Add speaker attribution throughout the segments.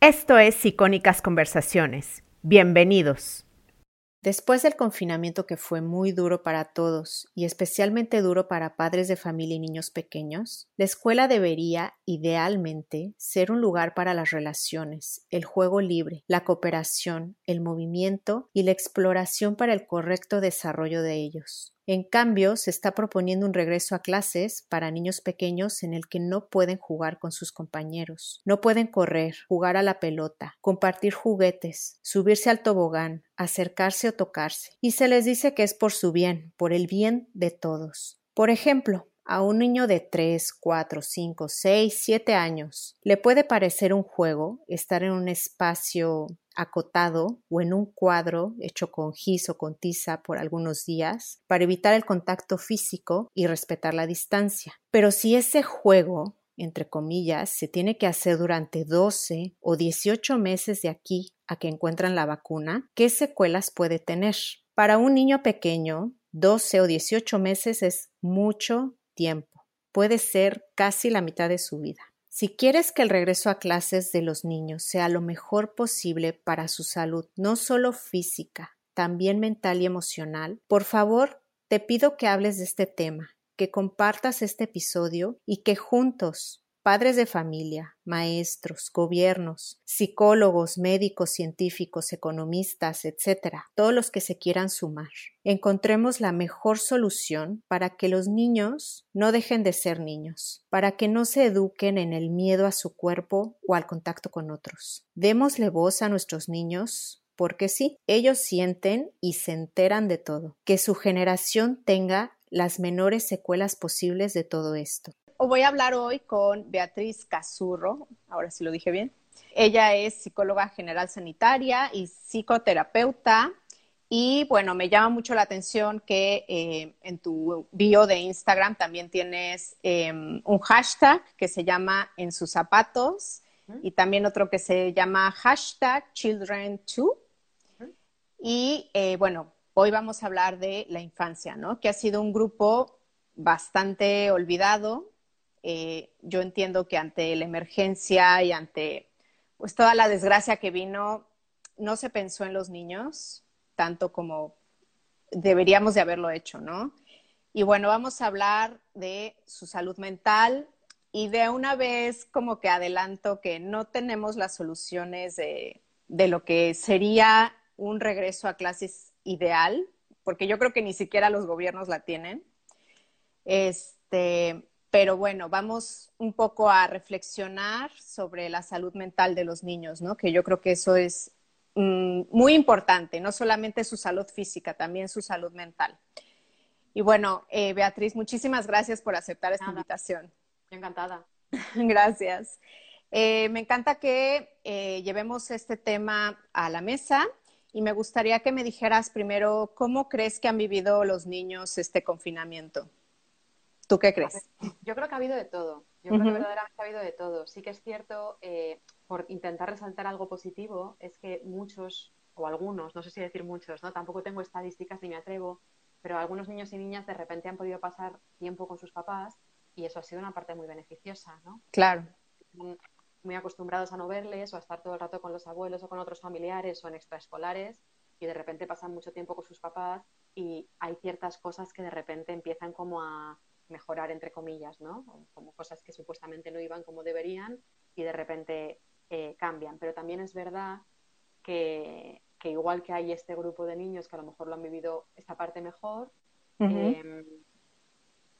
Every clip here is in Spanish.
Speaker 1: Esto es Icónicas Conversaciones. Bienvenidos.
Speaker 2: Después del confinamiento que fue muy duro para todos y especialmente duro para padres de familia y niños pequeños, la escuela debería, idealmente, ser un lugar para las relaciones, el juego libre, la cooperación, el movimiento y la exploración para el correcto desarrollo de ellos. En cambio, se está proponiendo un regreso a clases para niños pequeños en el que no pueden jugar con sus compañeros, no pueden correr, jugar a la pelota, compartir juguetes, subirse al tobogán, acercarse o tocarse. Y se les dice que es por su bien, por el bien de todos. Por ejemplo, a un niño de 3, 4, 5, 6, 7 años le puede parecer un juego estar en un espacio acotado o en un cuadro hecho con gis o con tiza por algunos días para evitar el contacto físico y respetar la distancia. Pero si ese juego entre comillas, se tiene que hacer durante 12 o 18 meses de aquí a que encuentran la vacuna, ¿qué secuelas puede tener? Para un niño pequeño, 12 o 18 meses es mucho tiempo. Puede ser casi la mitad de su vida. Si quieres que el regreso a clases de los niños sea lo mejor posible para su salud, no solo física, también mental y emocional, por favor, te pido que hables de este tema, que compartas este episodio y que juntos padres de familia, maestros, gobiernos, psicólogos, médicos, científicos, economistas, etcétera, todos los que se quieran sumar. Encontremos la mejor solución para que los niños no dejen de ser niños, para que no se eduquen en el miedo a su cuerpo o al contacto con otros. Démosle voz a nuestros niños porque sí, ellos sienten y se enteran de todo. Que su generación tenga las menores secuelas posibles de todo esto
Speaker 1: voy a hablar hoy con Beatriz Cazurro, ahora sí lo dije bien. Ella es psicóloga general sanitaria y psicoterapeuta. Y bueno, me llama mucho la atención que eh, en tu bio de Instagram también tienes em, un hashtag que se llama En sus zapatos y también otro que se llama hashtag Children2. Y eh, bueno, hoy vamos a hablar de la infancia, ¿no? Que ha sido un grupo bastante olvidado eh, yo entiendo que ante la emergencia y ante pues toda la desgracia que vino, no se pensó en los niños tanto como deberíamos de haberlo hecho, ¿no? Y bueno, vamos a hablar de su salud mental y de una vez como que adelanto que no tenemos las soluciones de, de lo que sería un regreso a clases ideal, porque yo creo que ni siquiera los gobiernos la tienen. Este, pero bueno, vamos un poco a reflexionar sobre la salud mental de los niños, ¿no? Que yo creo que eso es mm, muy importante, no solamente su salud física, también su salud mental. Y bueno, eh, Beatriz, muchísimas gracias por aceptar esta invitación.
Speaker 3: Encantada.
Speaker 1: gracias. Eh, me encanta que eh, llevemos este tema a la mesa y me gustaría que me dijeras primero cómo crees que han vivido los niños este confinamiento. ¿Tú qué crees?
Speaker 3: Yo creo que ha habido de todo. Yo creo que verdaderamente ha habido de todo. Sí que es cierto, eh, por intentar resaltar algo positivo, es que muchos, o algunos, no sé si decir muchos, ¿no? Tampoco tengo estadísticas ni me atrevo, pero algunos niños y niñas de repente han podido pasar tiempo con sus papás y eso ha sido una parte muy beneficiosa, ¿no?
Speaker 1: Claro.
Speaker 3: Muy acostumbrados a no verles o a estar todo el rato con los abuelos o con otros familiares o en extraescolares y de repente pasan mucho tiempo con sus papás y hay ciertas cosas que de repente empiezan como a mejorar, entre comillas, ¿no? Como cosas que supuestamente no iban como deberían y de repente eh, cambian. Pero también es verdad que, igual que hay este grupo de niños que a lo mejor lo han vivido esta parte mejor, em,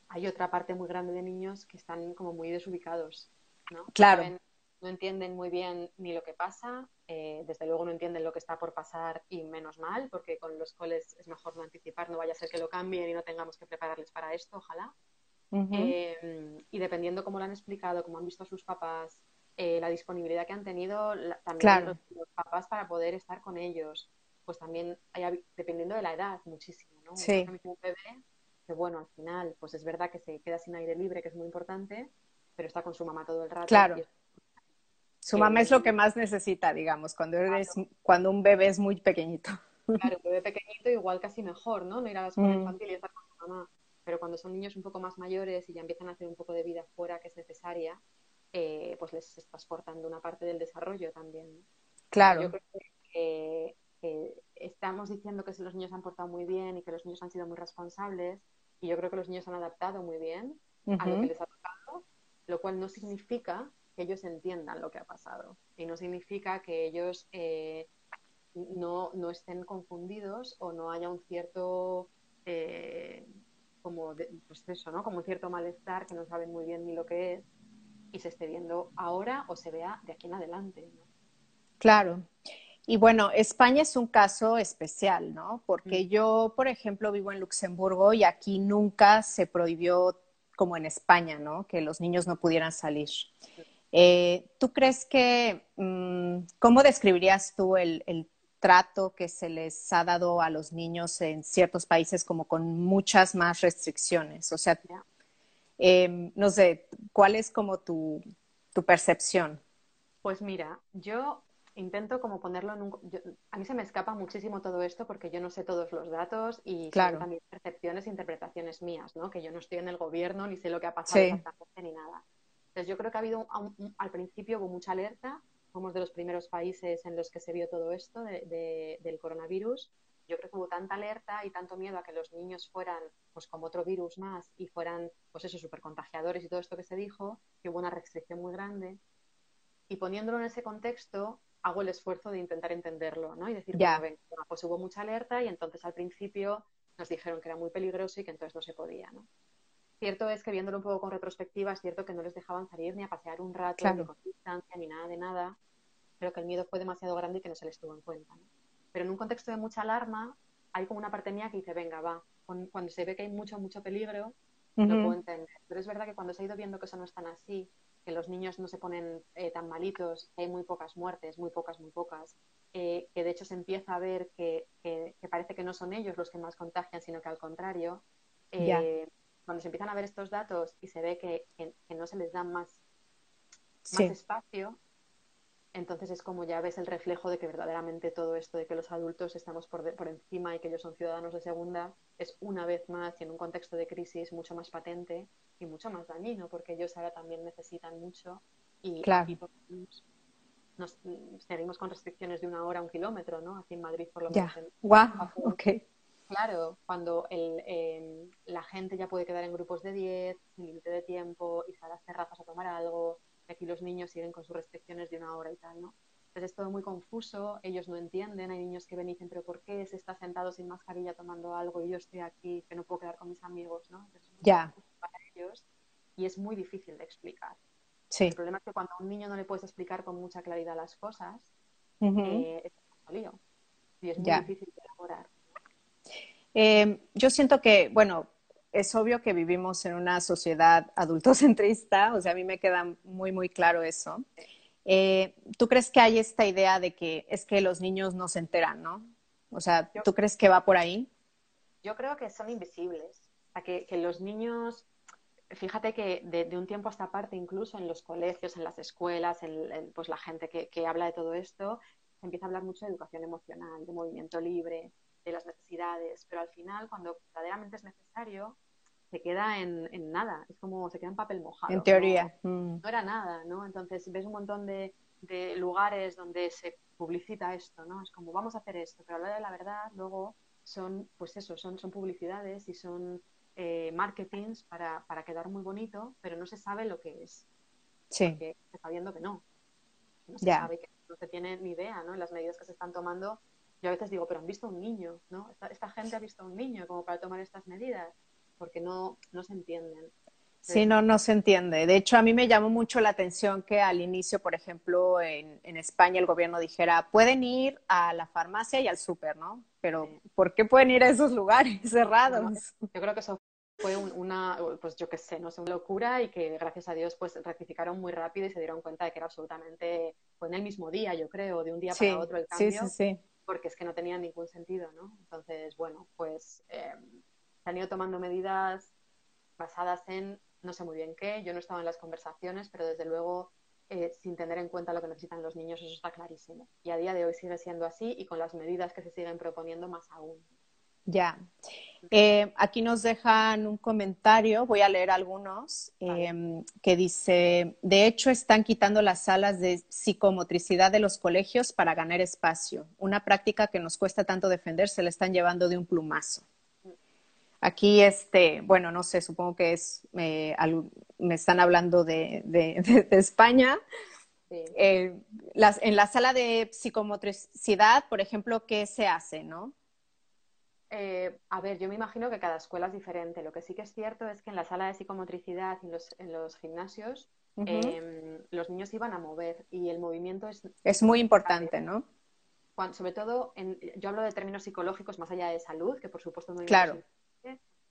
Speaker 3: hay otra parte muy grande de niños que están como muy desubicados, ¿no?
Speaker 1: Claro.
Speaker 3: No, entienden muy bien ni lo que pasa, eh, desde luego no entienden lo que está por pasar y menos mal, porque con los coles es mejor no anticipar, no vaya a ser que lo cambien y no tengamos que prepararles para esto, ojalá. Em, y dependiendo cómo lo han explicado, cómo han visto a sus papás, eh, la disponibilidad que han tenido también los, papás para poder estar con ellos, pues también hay, dependiendo de la edad, muchísimo, ¿no?
Speaker 1: Sí.
Speaker 3: Un bebé que bueno, al final, pues es verdad que se queda sin aire libre, que es muy importante, pero está con su mamá todo el rato.
Speaker 1: Claro. Su mamá es lo que más necesita, digamos, cuando, eres, cuando un bebé es muy pequeñito.
Speaker 3: Claro, un bebé pequeñito igual casi mejor, ¿no? No ir a la escuela mm. infantil y estar con su mamá pero cuando son niños un poco más mayores y ya empiezan a hacer un poco de vida fuera que es necesaria, eh, pues les estás cortando una parte del desarrollo también.
Speaker 1: Claro.
Speaker 3: Yo creo que, estamos diciendo que los niños han portado muy bien y que los niños han sido muy responsables y yo creo que los niños han adaptado muy bien a lo que les ha tocado, lo cual no significa que ellos entiendan lo que ha pasado y no significa que ellos eh, no, no, estén confundidos o no haya un cierto eh, como pues eso, ¿no? Como un cierto malestar que no saben muy bien ni lo que es y se esté viendo ahora o se vea de aquí en adelante.
Speaker 1: Claro. Y bueno, España es un caso especial, ¿no? Porque
Speaker 3: Mm.
Speaker 1: yo, por ejemplo, vivo en Luxemburgo y aquí nunca se prohibió como en España, ¿no? Que los niños no pudieran salir. Eh, ¿Tú crees que, mm, cómo describirías tú el, el trato que se les ha dado a los niños en ciertos países como con muchas más restricciones? O sea, eh, no sé, ¿cuál es como tu, tu percepción?
Speaker 3: Pues mira, yo intento como ponerlo en un... yo- a mí se me escapa muchísimo todo esto porque yo no sé todos los datos y
Speaker 1: Claro.
Speaker 3: también percepciones e interpretaciones mías, ¿no? Que yo no estoy en el gobierno ni sé lo que ha pasado
Speaker 1: Sí.
Speaker 3: exactamente ni nada. Entonces yo creo que ha habido, un- un- al principio hubo mucha alerta, fuimos de los primeros países en los que se vio todo esto de- de- del coronavirus. Yo creo que hubo tanta alerta y tanto miedo a que los niños fueran pues como otro virus más y fueran pues eso, súper contagiadores y todo esto que se dijo, que hubo una restricción muy grande. Y poniéndolo en ese contexto, hago el esfuerzo de intentar entenderlo, ¿no? Y decir,
Speaker 1: Ya.
Speaker 3: bueno, venga, pues hubo mucha alerta y entonces al principio nos dijeron que era muy peligroso y que entonces no se podía, ¿no? Cierto es que viéndolo un poco con retrospectiva, es cierto que no les dejaban salir ni a pasear un rato,
Speaker 1: Claro.
Speaker 3: ni con distancia, ni nada de nada, pero que el miedo fue demasiado grande y que no se les tuvo en cuenta, ¿no? Pero en un contexto de mucha alarma, hay como una parte mía que dice, venga, va, cuando se ve que hay mucho, mucho peligro, lo
Speaker 1: Ujú.
Speaker 3: puedo entender. Pero es verdad que cuando se ha ido viendo que eso no es tan así, que los niños no se ponen eh, tan malitos, que hay muy pocas muertes, muy pocas, muy pocas, eh, que de hecho se empieza a ver que, que- que parece que no son ellos los que más contagian, sino que al contrario, eh, cuando se empiezan a ver estos datos y se ve que, que- que no se les da más,
Speaker 1: Sí.
Speaker 3: más espacio, entonces es como ya ves el reflejo de que verdaderamente todo esto de que los adultos estamos por, de- por encima y que ellos son ciudadanos de segunda es una vez más y en un contexto de crisis mucho más patente y mucho más dañino porque ellos ahora también necesitan mucho y
Speaker 1: Claro.
Speaker 3: aquí por nos, seguimos con restricciones de una hora a un kilómetro, ¿no? Aquí en Madrid por lo menos. en-
Speaker 1: Wow,
Speaker 3: bajo-
Speaker 1: ok.
Speaker 3: Claro, cuando el, eh, la gente ya puede quedar en grupos de 10, sin límite de tiempo, y a las terrazas a tomar algo, aquí los niños siguen con sus restricciones de una hora y tal, ¿no? Entonces es todo muy confuso, ellos no entienden, hay niños que ven y dicen, pero ¿por qué se está sentado sin mascarilla tomando algo y yo estoy aquí, que no puedo quedar con mis amigos, ¿no? Entonces, es muy
Speaker 1: Ya.
Speaker 3: para ellos y es muy difícil de explicar.
Speaker 1: Sí.
Speaker 3: El problema es que cuando a un niño no le puedes explicar con mucha claridad las cosas, eh, es un lío. Y es muy
Speaker 1: Ya.
Speaker 3: difícil de elaborar.
Speaker 1: Eh, yo siento que, bueno, es obvio que vivimos en una sociedad adultocentrista, o sea, a mí me queda muy, muy claro eso. Eh, ¿Tú crees que hay esta idea de que es que los niños no se enteran, ¿no? O sea,
Speaker 3: Yo-
Speaker 1: ¿tú crees que va por ahí?
Speaker 3: Yo creo que son invisibles. O sea, que, que los niños, fíjate que de, de un tiempo a esta parte, incluso en los colegios, en las escuelas, en, en, pues la gente que, que habla de todo esto, se empieza a hablar mucho de educación emocional, de movimiento libre, de las necesidades, pero al final, cuando verdaderamente es necesario, se queda en, en nada, es como se queda en papel mojado.
Speaker 1: En
Speaker 3: ¿no?
Speaker 1: teoría. Mm.
Speaker 3: no era nada, ¿no? Entonces ves un montón de, de lugares donde se publicita esto, ¿no? Es como vamos a hacer esto, pero a la hora de la verdad luego son, pues eso, son, son publicidades y son eh, marketings para, para quedar muy bonito, pero no se sabe lo que es,
Speaker 1: Sí,
Speaker 3: porque se está viendo que no. No se sabe, que no se tiene ni idea, ¿no? En las medidas que se están tomando, yo a veces digo, pero han visto a un niño, ¿no? Esta, esta gente ha visto a un niño como para tomar estas medidas, porque no, no se entienden.
Speaker 1: sí, no, no se entiende. De hecho, a mí me llamó mucho la atención que al inicio, por ejemplo, en, en España el gobierno dijera, pueden ir a la farmacia y al súper, ¿no? Pero,
Speaker 3: Sí.
Speaker 1: ¿por qué pueden ir a esos lugares cerrados?
Speaker 3: No, Yo creo que eso fue un- una, pues yo qué sé, no sé, una locura y que gracias a Dios pues rectificaron muy rápido y se dieron cuenta de que era absolutamente, fue en el mismo día, yo creo, de un día
Speaker 1: Sí,
Speaker 3: para otro el
Speaker 1: sí,
Speaker 3: cambio,
Speaker 1: sí, sí.
Speaker 3: Porque es que no tenía ningún sentido, ¿no? Entonces, bueno, pues eh, se han ido tomando medidas basadas en no sé muy bien qué, yo no estaba en las conversaciones, pero desde luego eh, sin tener en cuenta lo que necesitan los niños, eso está clarísimo. Y a día de hoy sigue siendo así y con las medidas que se siguen proponiendo más aún.
Speaker 1: Ya. Eh, aquí nos dejan un comentario, voy a leer algunos, em, que dice, de hecho están quitando las salas de psicomotricidad de los colegios para ganar espacio. Una práctica que nos cuesta tanto defender, se la están llevando de un plumazo. Aquí, este, bueno, no sé, supongo que es, me están hablando de, España. Eh, en la sala de psicomotricidad, por ejemplo, ¿qué se hace, no?
Speaker 3: Eh, a ver, yo me imagino que cada escuela es diferente. Lo que sí que es cierto es que en la sala de psicomotricidad y en los, gimnasios em, los niños iban a mover y el movimiento es...
Speaker 1: Es muy importante, ¿no?
Speaker 3: sobre todo, yo hablo de términos psicológicos más allá de salud, que por supuesto no
Speaker 1: claro.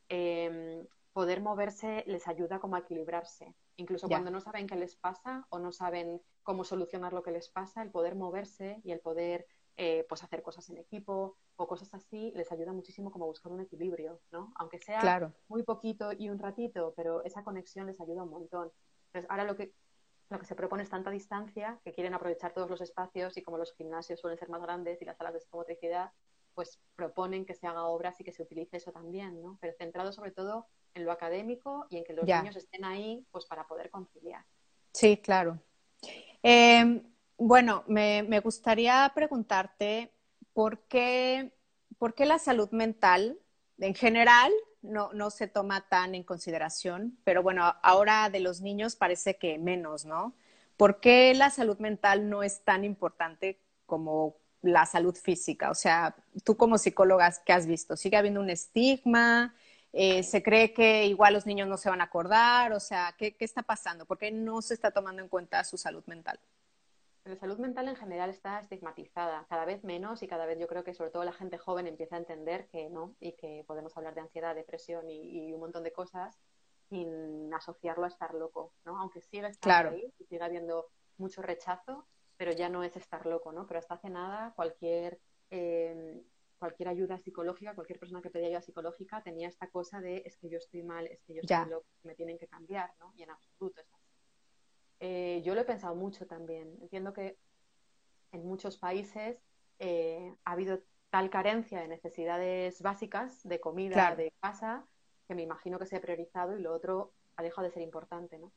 Speaker 3: Em, poder moverse les ayuda como a equilibrarse. Incluso cuando no saben qué les pasa o no saben cómo solucionar lo que les pasa, el poder moverse y el poder eh, pues hacer cosas en equipo o cosas así, les ayuda muchísimo como buscar un equilibrio, ¿no? Aunque sea muy poquito y un ratito, pero esa conexión les ayuda un montón. Entonces, ahora lo que, lo que se propone es tanta distancia que quieren aprovechar todos los espacios y como los gimnasios suelen ser más grandes y las salas de psicomotricidad, pues proponen que se haga obras y que se utilice eso también, ¿no? Pero centrado sobre todo en lo académico y en que los niños estén ahí pues para poder conciliar.
Speaker 1: Sí, claro. Eh, bueno, me, gustaría preguntarte por qué, la salud mental en general no, no, se toma tan en consideración, pero bueno, ahora de los niños parece que menos, ¿no? ¿Por qué la salud mental no es tan importante como la salud física? O sea, tú como psicóloga, ¿qué has visto? ¿Sigue habiendo un estigma? Eh, ¿Se cree que igual los niños no se van a acordar? O sea, ¿qué, ¿qué está pasando? ¿Por qué no se está tomando en cuenta su salud mental?
Speaker 3: La salud mental en general está estigmatizada, cada vez menos y cada vez yo creo que sobre todo la gente joven empieza a entender que no y que podemos hablar de ansiedad, depresión y, un montón de cosas sin asociarlo a estar loco, ¿no? Aunque siga estando ahí y siga habiendo mucho rechazo, pero ya no es estar loco, ¿no? Pero hasta hace nada cualquier eh, cualquier ayuda psicológica, cualquier persona que pedía ayuda psicológica tenía esta cosa de es que yo estoy mal, es que yo estoy loco, me tienen que cambiar, ¿no? Y en absoluto es eh, yo lo he pensado mucho también. Entiendo que en muchos países eh, ha habido tal carencia de necesidades básicas, de comida, de casa, que me imagino que se ha priorizado y lo otro ha dejado de ser importante, ¿no?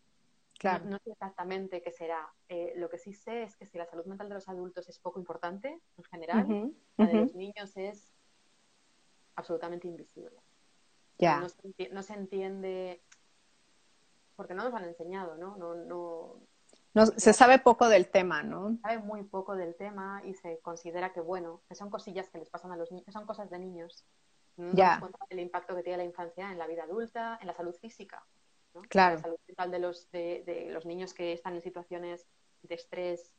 Speaker 1: Claro.
Speaker 3: No, sé exactamente qué será. Eh, lo que sí sé es que si la salud mental de los adultos es poco importante en general, la de los niños es absolutamente invisible.
Speaker 1: Ya.
Speaker 3: no, se entiende porque no nos han enseñado, ¿no? No,
Speaker 1: no, se sabe poco del tema, ¿no?
Speaker 3: Se sabe muy poco del tema y se considera que, bueno, que son cosillas que les pasan a los niños, que son cosas de niños. No
Speaker 1: ya.
Speaker 3: el impacto que tiene la infancia en la vida adulta, en la salud física. ¿no?
Speaker 1: Claro.
Speaker 3: La salud mental de los, de, los niños que están en situaciones de estrés,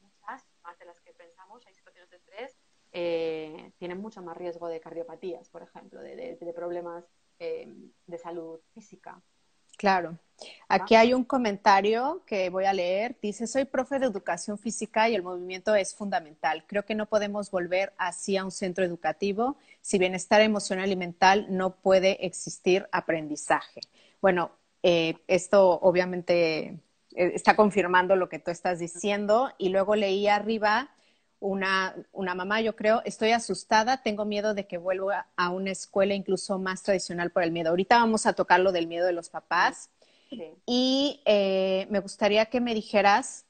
Speaker 3: muchas, más de las que pensamos, hay situaciones de estrés, eh, tienen mucho más riesgo de cardiopatías, por ejemplo, de, problemas eh, de salud física.
Speaker 1: Claro. Aquí hay un comentario que voy a leer. Dice, soy profe de educación física y el movimiento es fundamental. Creo que no podemos volver así a un centro educativo. Si bienestar emocional y mental no puede existir aprendizaje. Bueno, eh, esto obviamente eh, está confirmando lo que tú estás diciendo. Y luego leí arriba una, una mamá, yo creo, estoy asustada, tengo miedo de que vuelva a una escuela incluso más tradicional por el miedo. Ahorita vamos a tocar lo del miedo de los papás. Y eh, me gustaría que me dijeras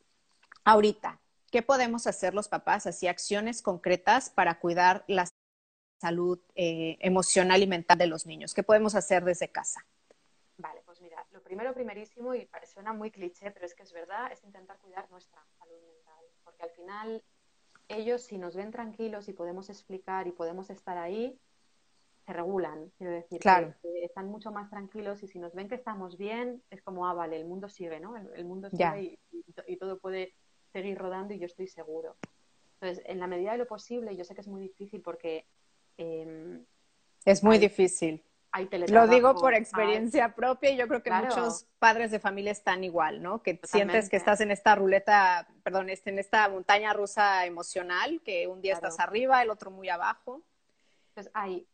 Speaker 1: ahorita, ¿qué podemos hacer los papás? Así, acciones concretas para cuidar la salud eh, emocional y mental de los niños. ¿Qué podemos hacer desde casa?
Speaker 3: Vale, pues mira, lo primero, primerísimo, y suena muy cliché, pero es que es verdad, es intentar cuidar nuestra salud mental. Porque al final ellos si nos ven tranquilos y podemos explicar y podemos estar ahí, se regulan. Quiero decir,
Speaker 1: claro.
Speaker 3: que, están mucho más tranquilos y si nos ven que estamos bien, es como, ah, vale, el mundo sigue, ¿no? El, mundo sigue y, todo puede seguir rodando y yo estoy seguro. Entonces, en la medida de lo posible, yo sé que es muy difícil porque... Em,
Speaker 1: es muy difícil. Lo digo por experiencia propia y yo creo que muchos padres de familia están igual, ¿no? Que sientes que estás en esta ruleta, perdón, este, en esta montaña rusa emocional, que un día estás arriba, el otro muy abajo.
Speaker 3: Entonces hay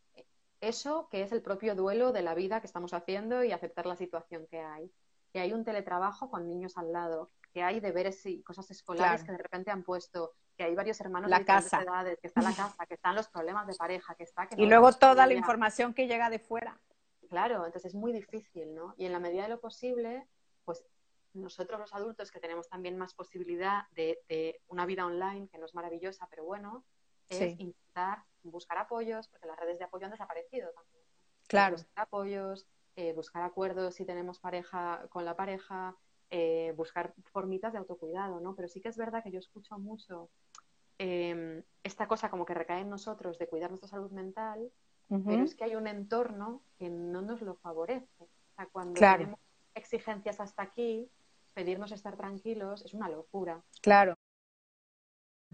Speaker 3: eso que es el propio duelo de la vida que estamos haciendo y aceptar la situación que hay. Que hay un teletrabajo con niños al lado, que hay deberes y cosas escolares que de repente han puesto, que hay varios hermanos
Speaker 1: la
Speaker 3: de
Speaker 1: casa.
Speaker 3: edades, que está la casa, que están los problemas de pareja, que está... Que
Speaker 1: y luego toda la información que llega de fuera.
Speaker 3: Claro, entonces es muy difícil, ¿no? Y en la medida de lo posible, pues nosotros los adultos que tenemos también más posibilidad de, una vida online, que no es maravillosa, pero bueno, es intentar buscar apoyos, porque las redes de apoyo han desaparecido también.
Speaker 1: Claro.
Speaker 3: Buscar apoyos, eh, buscar acuerdos si tenemos pareja con la pareja, eh, buscar formitas de autocuidado, ¿no? Pero sí que es verdad que yo escucho mucho em, esta cosa como que recae en nosotros de cuidar nuestra salud mental, pero es que hay un entorno que no nos lo favorece. O sea, cuando tenemos exigencias hasta aquí, pedirnos estar tranquilos es una locura.
Speaker 1: Claro.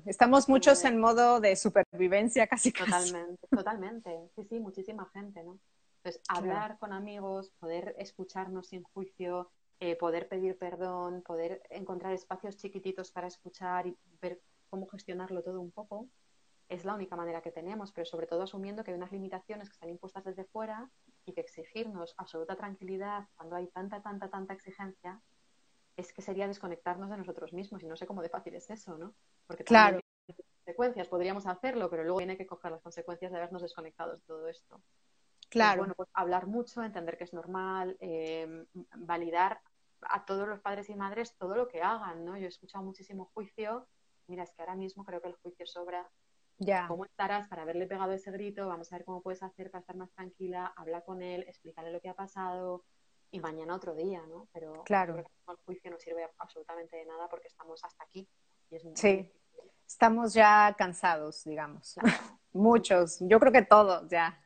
Speaker 1: Estamos muchos en modo de supervivencia casi.
Speaker 3: Totalmente, totalmente. Sí, sí, muchísima gente, ¿no? Entonces, hablar con amigos, poder escucharnos sin juicio, eh, poder pedir perdón, poder encontrar espacios chiquititos para escuchar y ver cómo gestionarlo todo un poco, es la única manera que tenemos, pero sobre todo asumiendo que hay unas limitaciones que están impuestas desde fuera y que exigirnos absoluta tranquilidad cuando hay tanta, tanta, tanta exigencia, es que sería desconectarnos de nosotros mismos y no sé cómo de fácil es eso, ¿no?
Speaker 1: Porque claro.
Speaker 3: consecuencias, podríamos hacerlo, pero luego tiene que coger las consecuencias de habernos desconectado de todo esto.
Speaker 1: Claro.
Speaker 3: bueno, pues hablar mucho, entender que es normal, eh, validar a todos los padres y madres todo lo que hagan, ¿no? Yo he escuchado muchísimo juicio. Mira, es que ahora mismo creo que el juicio sobra.
Speaker 1: Ya.
Speaker 3: ¿Cómo estarás para haberle pegado ese grito? Vamos a ver cómo puedes hacer para estar más tranquila. Habla con él, explícale lo que ha pasado y mañana otro día, ¿no? Pero
Speaker 1: claro.
Speaker 3: el juicio no sirve absolutamente de nada porque estamos hasta aquí. Y es
Speaker 1: sí, estamos ya cansados, digamos. Muchos, yo creo que todos ya.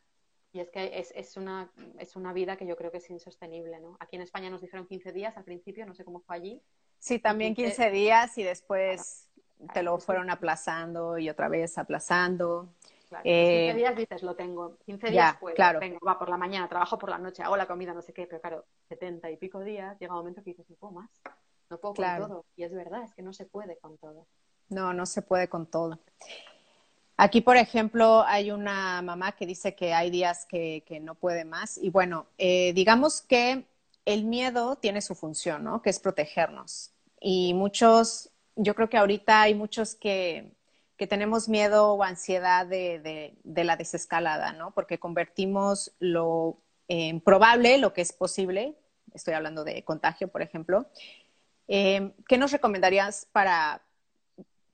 Speaker 3: Y es que es, es, una, es una vida que yo creo que es insostenible, ¿no? Aquí en España nos dijeron 15 días al principio, no sé cómo fue allí.
Speaker 1: Sí, también 15, días y después te lo fueron aplazando y otra vez aplazando.
Speaker 3: Claro. 15 eh, días dices, lo tengo. 15 días, pues,
Speaker 1: claro.
Speaker 3: vengo, va por la mañana, trabajo por la noche, hago la comida, no sé qué, pero claro, 70 y pico días, llega un momento que dices, no puedo más, no puedo con todo. Y es verdad, es que no se puede con todo.
Speaker 1: No, no se puede con todo. Aquí, por ejemplo, hay una mamá que dice que hay días que, no puede más. Y bueno, eh, digamos que el miedo tiene su función, ¿no? Que es protegernos. Y muchos, yo creo que ahorita hay muchos que, tenemos miedo o ansiedad de, la desescalada, ¿no? Porque convertimos lo probable, lo que es posible, estoy hablando de contagio, por ejemplo. Eh, ¿Qué nos recomendarías para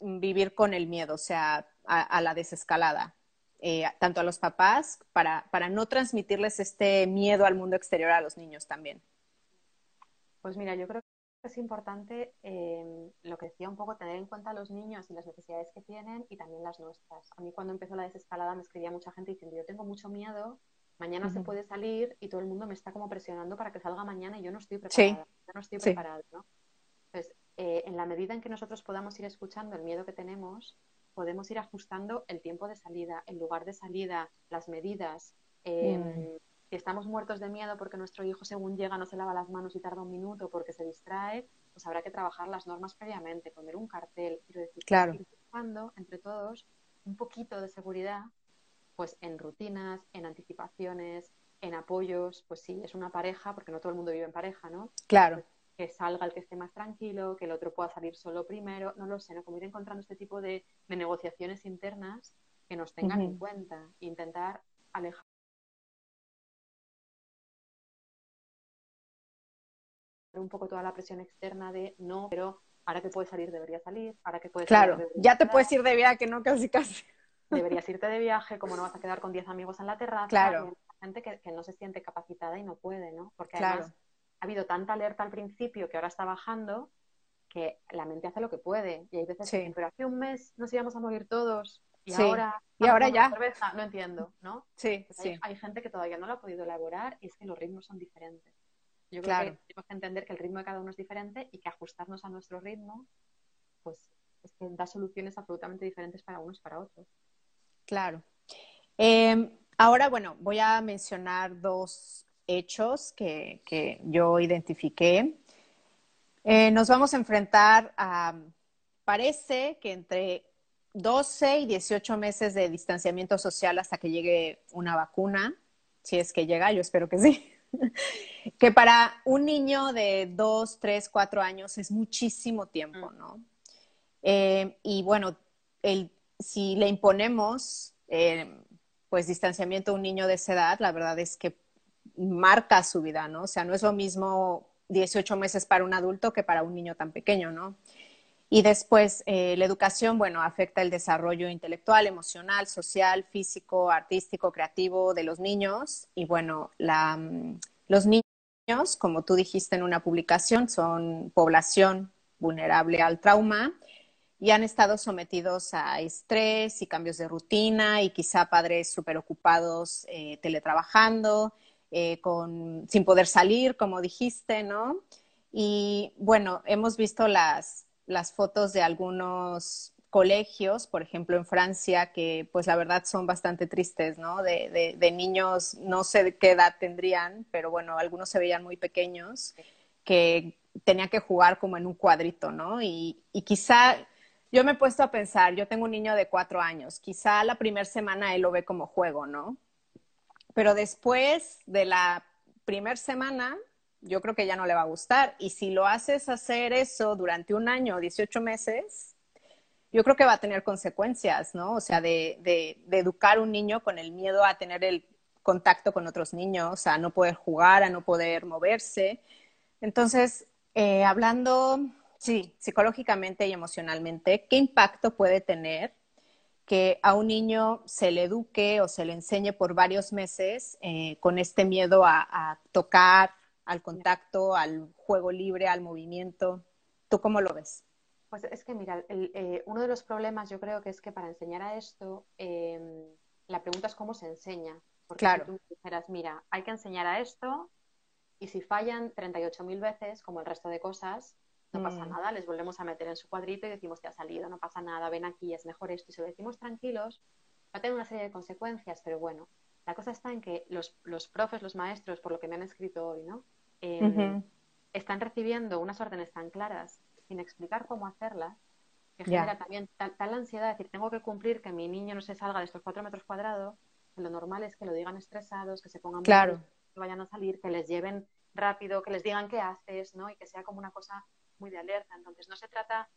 Speaker 1: vivir con el miedo? O sea, a, la desescalada, eh, tanto a los papás, para, para no transmitirles este miedo al mundo exterior a los niños también?
Speaker 3: Pues mira, yo creo que es importante em, lo que decía un poco, tener en cuenta a los niños y las necesidades que tienen y también las nuestras. A mí cuando empezó la desescalada me escribía mucha gente diciendo, yo tengo mucho miedo, mañana se puede salir y todo el mundo me está como presionando para que salga mañana y yo no estoy preparada. Yo no estoy preparada, ¿no? Entonces, eh, en la medida en que nosotros podamos ir escuchando el miedo que tenemos, podemos ir ajustando el tiempo de salida, el lugar de salida, las medidas. Mm. Si estamos muertos de miedo porque nuestro hijo según llega no se lava las manos y tarda un minuto porque se distrae, pues habrá que trabajar las normas previamente, poner un cartel, quiero decir,
Speaker 1: claro.
Speaker 3: ir buscando entre todos un poquito de seguridad, pues en rutinas, en anticipaciones, en apoyos, pues sí, es una pareja, porque no todo el mundo vive en pareja, ¿no?
Speaker 1: Claro. Pues
Speaker 3: que salga el que esté más tranquilo, que el otro pueda salir solo primero, no lo sé, ¿no? Como ir encontrando este tipo de, negociaciones internas que nos tengan en cuenta, intentar alejar un poco toda la presión externa de no, pero ahora que puedes salir debería salir, ahora que puedes
Speaker 1: Claro, ya te puedes ir de viaje, ¿no? Casi casi.
Speaker 3: Deberías irte de viaje, como no vas a quedar con 10 amigos en la terraza.
Speaker 1: Claro.
Speaker 3: Hay gente que, no se siente capacitada y no puede, ¿no? Porque además ha habido tanta alerta al principio que ahora está bajando que la mente hace lo que puede. Y hay veces que pero hace un mes nos íbamos a morir todos y ahora...
Speaker 1: Y ahora ya.
Speaker 3: No entiendo, ¿no?
Speaker 1: Sí, sí.
Speaker 3: Hay, gente que todavía no lo ha podido elaborar y es que los ritmos son diferentes. Yo creo que tenemos que entender que el ritmo de cada uno es diferente y que ajustarnos a nuestro ritmo, pues es que da soluciones absolutamente diferentes para unos y para otros.
Speaker 1: Claro. Em, ahora, bueno, voy a mencionar dos hechos que, yo identifiqué. Eh, nos vamos a enfrentar a, parece que entre 12 y 18 meses de distanciamiento social hasta que llegue una vacuna, si es que llega, yo espero que sí. que para un niño de dos, tres, cuatro años es muchísimo tiempo, mm. ¿no? Eh, y bueno, el, si le imponemos eh, pues distanciamiento a un niño de esa edad, la verdad es que marca su vida, ¿no? O sea, no es lo mismo 18 meses para un adulto que para un niño tan pequeño, ¿no? Y después, eh, la educación, bueno, afecta el desarrollo intelectual, emocional, social, físico, artístico, creativo de los niños. Y bueno, mm, los niños, como tú dijiste en una publicación, son población vulnerable al trauma y han estado sometidos a estrés y cambios de rutina y quizá padres súper ocupados eh, teletrabajando, eh, con, sin poder salir, como dijiste, ¿no? Y bueno, hemos visto las, las fotos de algunos colegios, por ejemplo en Francia, que pues la verdad son bastante tristes, ¿no? De, de, niños, no sé qué edad tendrían, pero bueno, algunos se veían muy pequeños, que tenían que jugar como en un cuadrito, ¿no? Y, y quizá yo me he puesto a pensar, yo tengo un niño de cuatro años, quizá la primera semana él lo ve como juego, ¿no? Pero después de la primera semana, yo creo que ya no le va a gustar. Y si lo haces hacer eso durante un año, 18 meses, yo creo que va a tener consecuencias, ¿no? O sea, de, de, de educar un niño con el miedo a tener el contacto con otros niños, a no poder jugar, a no poder moverse. Entonces, eh, hablando, sí, psicológicamente y emocionalmente, ¿qué impacto puede tener que a un niño se le eduque o se le enseñe por varios meses eh, con este miedo a, a tocar, al contacto, al juego libre, al movimiento. ¿Tú cómo lo ves?
Speaker 3: Pues es que, mira, eh, uno de los problemas yo creo que es que para enseñar a esto, em, la pregunta es cómo se enseña. Porque
Speaker 1: claro.
Speaker 3: si tú dijeras, mira, hay que enseñar a esto y si fallan 38.000 veces, como el resto de cosas, no pasa mm. nada, les volvemos a meter en su cuadrito y decimos, te ha salido, no pasa nada, ven aquí, es mejor esto. Y si lo decimos tranquilos, va a tener una serie de consecuencias, pero bueno, la cosa está en que los, los profes, los maestros, por lo que me han escrito hoy, ¿no? Em, están recibiendo unas órdenes tan claras sin explicar cómo hacerlas, que genera también tal, ansiedad de decir, tengo que cumplir que mi niño no se salga de estos cuatro metros cuadrados, que lo normal es que lo digan estresados, que se pongan
Speaker 1: claro.
Speaker 3: que vayan a salir, que les lleven rápido, que les digan qué haces, ¿no? Y que sea como una cosa muy de alerta. Entonces, no se trata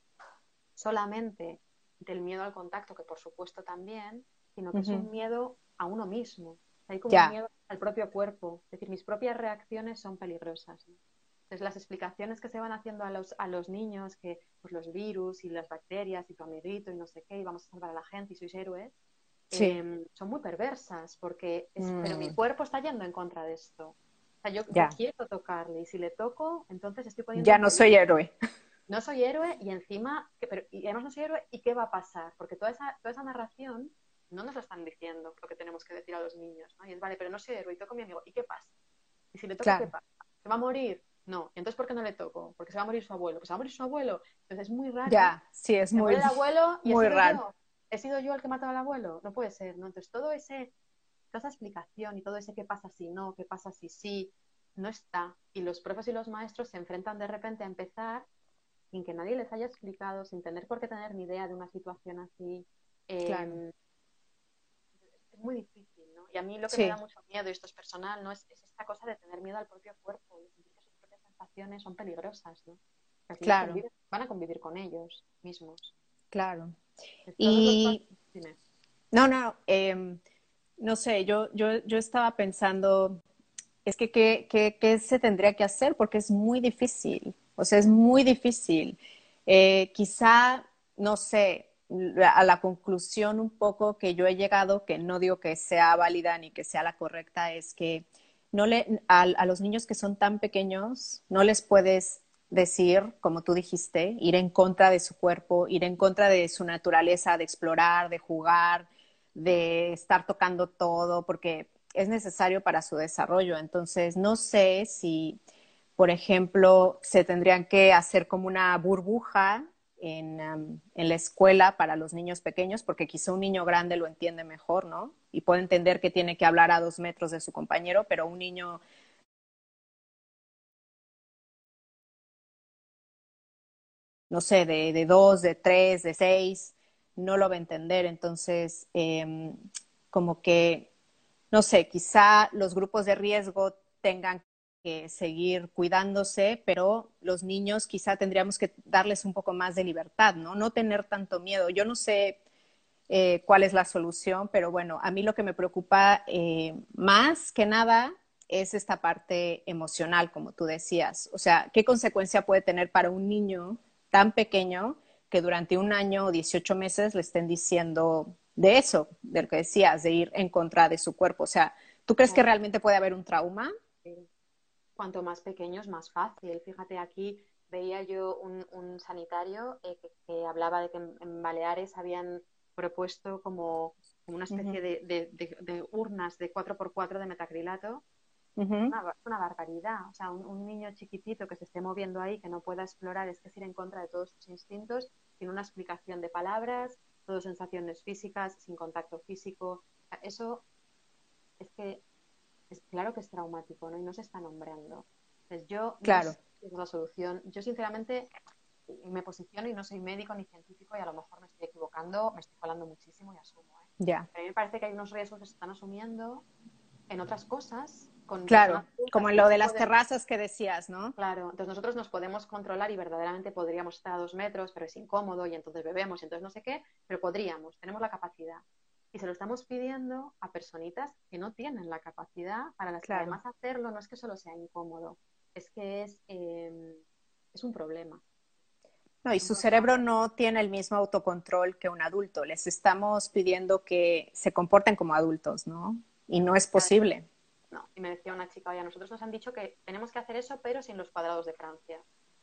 Speaker 3: solamente del miedo al contacto, que por supuesto también, sino que es un miedo a uno mismo. Hay como un miedo al propio cuerpo. Es decir, mis propias reacciones son peligrosas. Entonces, las explicaciones que se van haciendo a los, a los niños, que pues, los virus y las bacterias y tu amiguito y no sé qué, y vamos a salvar a la gente y sois héroes, em, son muy perversas, porque pero mi mm. cuerpo está yendo en contra de esto. Sea, yo, quiero tocarle y si le toco, entonces estoy poniendo...
Speaker 1: Ya no soy héroe.
Speaker 3: No soy héroe y encima, pero, y además no soy héroe, ¿y qué va a pasar? Porque toda esa, toda esa narración no nos lo están diciendo lo que tenemos que decir a los niños, ¿no? Y es, vale, pero no soy héroe y toco a mi amigo, ¿y qué pasa? Y si le toco, ¿qué pasa? ¿Se va a morir? No. ¿Y entonces por qué no le toco? Porque se va a morir su abuelo. Pues se va a morir su abuelo. Entonces es muy raro.
Speaker 1: Ya, sí, es muy,
Speaker 3: el abuelo y
Speaker 1: muy raro.
Speaker 3: ¿He sido yo el que mataba al abuelo? No puede ser, ¿no? Entonces todo ese, toda esa explicación y todo ese qué pasa si no, qué pasa si sí, no está. Y los profes y los maestros se enfrentan de repente a empezar sin que nadie les haya explicado, sin tener por qué tener ni idea de una situación así. Em, es muy difícil, ¿no? Y a mí lo que me da mucho miedo, y esto es personal, ¿no? Es, esta cosa de tener miedo al propio cuerpo y sentir que sus propias sensaciones son peligrosas, ¿no?
Speaker 1: claro.
Speaker 3: van a convivir con ellos mismos.
Speaker 1: Claro. Y... No, no, eh, no sé, yo, yo, yo estaba pensando, es que ¿qué, qué, qué se tendría que hacer? Porque es muy difícil, o sea, es muy difícil. Eh, quizá, no sé, a la conclusión un poco que yo he llegado, que no digo que sea válida ni que sea la correcta, es que no le, a, los niños que son tan pequeños no les puedes decir, como tú dijiste, ir en contra de su cuerpo, ir en contra de su naturaleza, de explorar, de jugar, de estar tocando todo, porque es necesario para su desarrollo. Entonces, no sé si, por ejemplo, se tendrían que hacer como una burbuja en, en, la escuela para los niños pequeños, porque quizá un niño grande lo entiende mejor, ¿no? Y puede entender que tiene que hablar a dos metros de su compañero, pero un niño no sé, de, de, dos, de tres, de seis, no lo va a entender. Entonces, eh, como que, no sé, quizá los grupos de riesgo tengan que seguir cuidándose, pero los niños quizá tendríamos que darles un poco más de libertad, ¿no? No tener tanto miedo. Yo no sé eh, cuál es la solución, pero bueno, a mí lo que me preocupa eh, más que nada es esta parte emocional, como tú decías. O sea, ¿qué consecuencia puede tener para un niño tan pequeño que durante un año o 18 meses le estén diciendo de eso, de lo que decías, de ir en contra de su cuerpo? O sea, ¿tú crees que realmente puede haber un trauma?
Speaker 3: cuanto más pequeños, más fácil. Fíjate, aquí veía yo un, sanitario eh, que, hablaba de que en, Baleares habían propuesto como, una especie de, urnas de 4x4 de metacrilato. Una, barbaridad. O sea, un, niño chiquitito que se esté moviendo ahí, que no pueda explorar, es que es ir en contra de todos sus instintos, sin una explicación de palabras, todo sensaciones físicas, sin contacto físico. Eso es que es claro que es traumático, ¿no? Y no se está nombrando. Entonces yo
Speaker 1: claro.
Speaker 3: es la solución. Yo sinceramente me posiciono y no soy médico ni científico y a lo mejor me estoy equivocando, me estoy hablando muchísimo y asumo. ¿eh?
Speaker 1: Ya.
Speaker 3: Pero a mí me parece que hay unos riesgos que se están asumiendo en otras cosas. Con
Speaker 1: claro, como en lo de las terrazas que decías, ¿no?
Speaker 3: Claro, entonces nosotros nos podemos controlar y verdaderamente podríamos estar a dos metros, pero es incómodo y entonces bebemos y entonces no sé qué, pero podríamos, tenemos la capacidad y se lo estamos pidiendo a personitas que no tienen la capacidad para las que además hacerlo no es que solo sea incómodo, es que es, em, es un problema.
Speaker 1: No, y su cerebro no tiene el mismo autocontrol que un adulto. Les estamos pidiendo que se comporten como adultos, ¿no? Y no es posible.
Speaker 3: No, y me decía una chica, oye, a nosotros nos han dicho que tenemos que hacer eso, pero sin los cuadrados de Francia.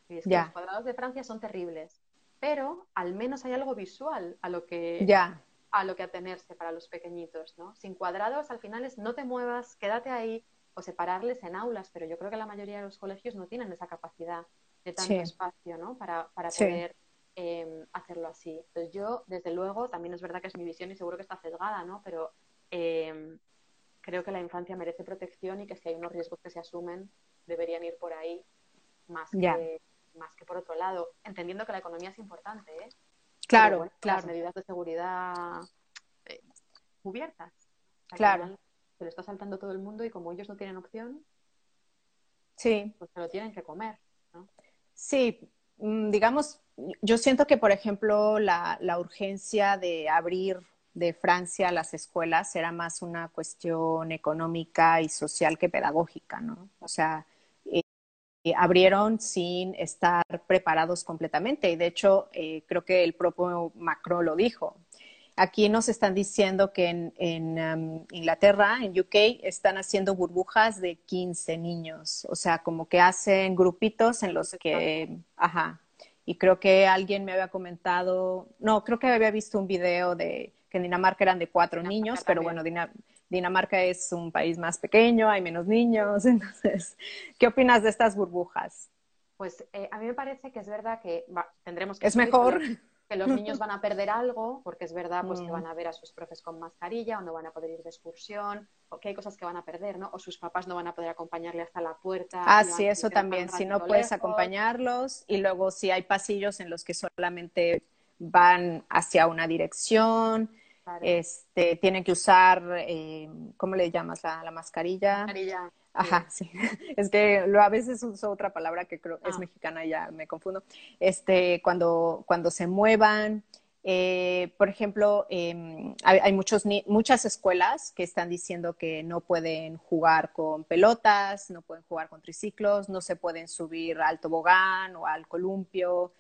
Speaker 3: Y es que los cuadrados de Francia son terribles, pero al menos hay algo visual a lo que
Speaker 1: ya
Speaker 3: a lo que atenerse para los pequeñitos, ¿no? Sin cuadrados, al final es no te muevas, quédate ahí, o separarles en aulas, pero yo creo que la mayoría de los colegios no tienen esa capacidad de tanto espacio, ¿no? Para, para poder em, hacerlo así. Entonces yo, desde luego, también es verdad que es mi visión y seguro que está sesgada, ¿no? Pero em, creo que la infancia merece protección y que si hay unos riesgos que se asumen, deberían ir por ahí más que, más que por otro lado, entendiendo que la economía es importante, ¿eh?
Speaker 1: Claro, claro.
Speaker 3: Las medidas de seguridad eh, cubiertas.
Speaker 1: claro.
Speaker 3: Se lo está saltando todo el mundo y como ellos no tienen opción,
Speaker 1: sí.
Speaker 3: pues se lo tienen que comer.
Speaker 1: Sí, mm, digamos, yo siento que, por ejemplo, la, la urgencia de abrir de Francia las escuelas era más una cuestión económica y social que pedagógica, ¿no? O sea, abrieron sin estar preparados completamente. Y de hecho, eh, creo que el propio Macron lo dijo. Aquí nos están diciendo que en, um, Inglaterra, en UK, están haciendo burbujas de 15 niños. O sea, como que hacen grupitos en los que, ajá. Y creo que alguien me había comentado, no, creo que había visto un video de que en Dinamarca eran de cuatro niños, pero bueno, Dinamarca es un país más pequeño, hay menos niños, entonces, ¿qué opinas de estas burbujas?
Speaker 3: Pues eh, a mí me parece que es verdad que tendremos que...
Speaker 1: Es mejor.
Speaker 3: Que los niños van a perder algo, porque es verdad pues que mm. van a ver a sus profes con mascarilla o no van a poder ir de excursión, o que hay cosas que van a perder, ¿no? O sus papás no van a poder acompañarle hasta la puerta.
Speaker 1: Ah, sí, eso también. Si no puedes acompañarlos y luego si hay pasillos en los que solamente van hacia una dirección, este, tienen que usar, eh, ¿cómo le llamas? La, mascarilla.
Speaker 3: Mascarilla.
Speaker 1: Ajá, sí. Es que lo, a veces uso otra palabra que creo es ah. mexicana, ya me confundo. Este, cuando, cuando se muevan, eh, por ejemplo, em, hay, muchos, muchas escuelas que están diciendo que no pueden jugar con pelotas, no pueden jugar con triciclos, no se pueden subir al tobogán o al columpio,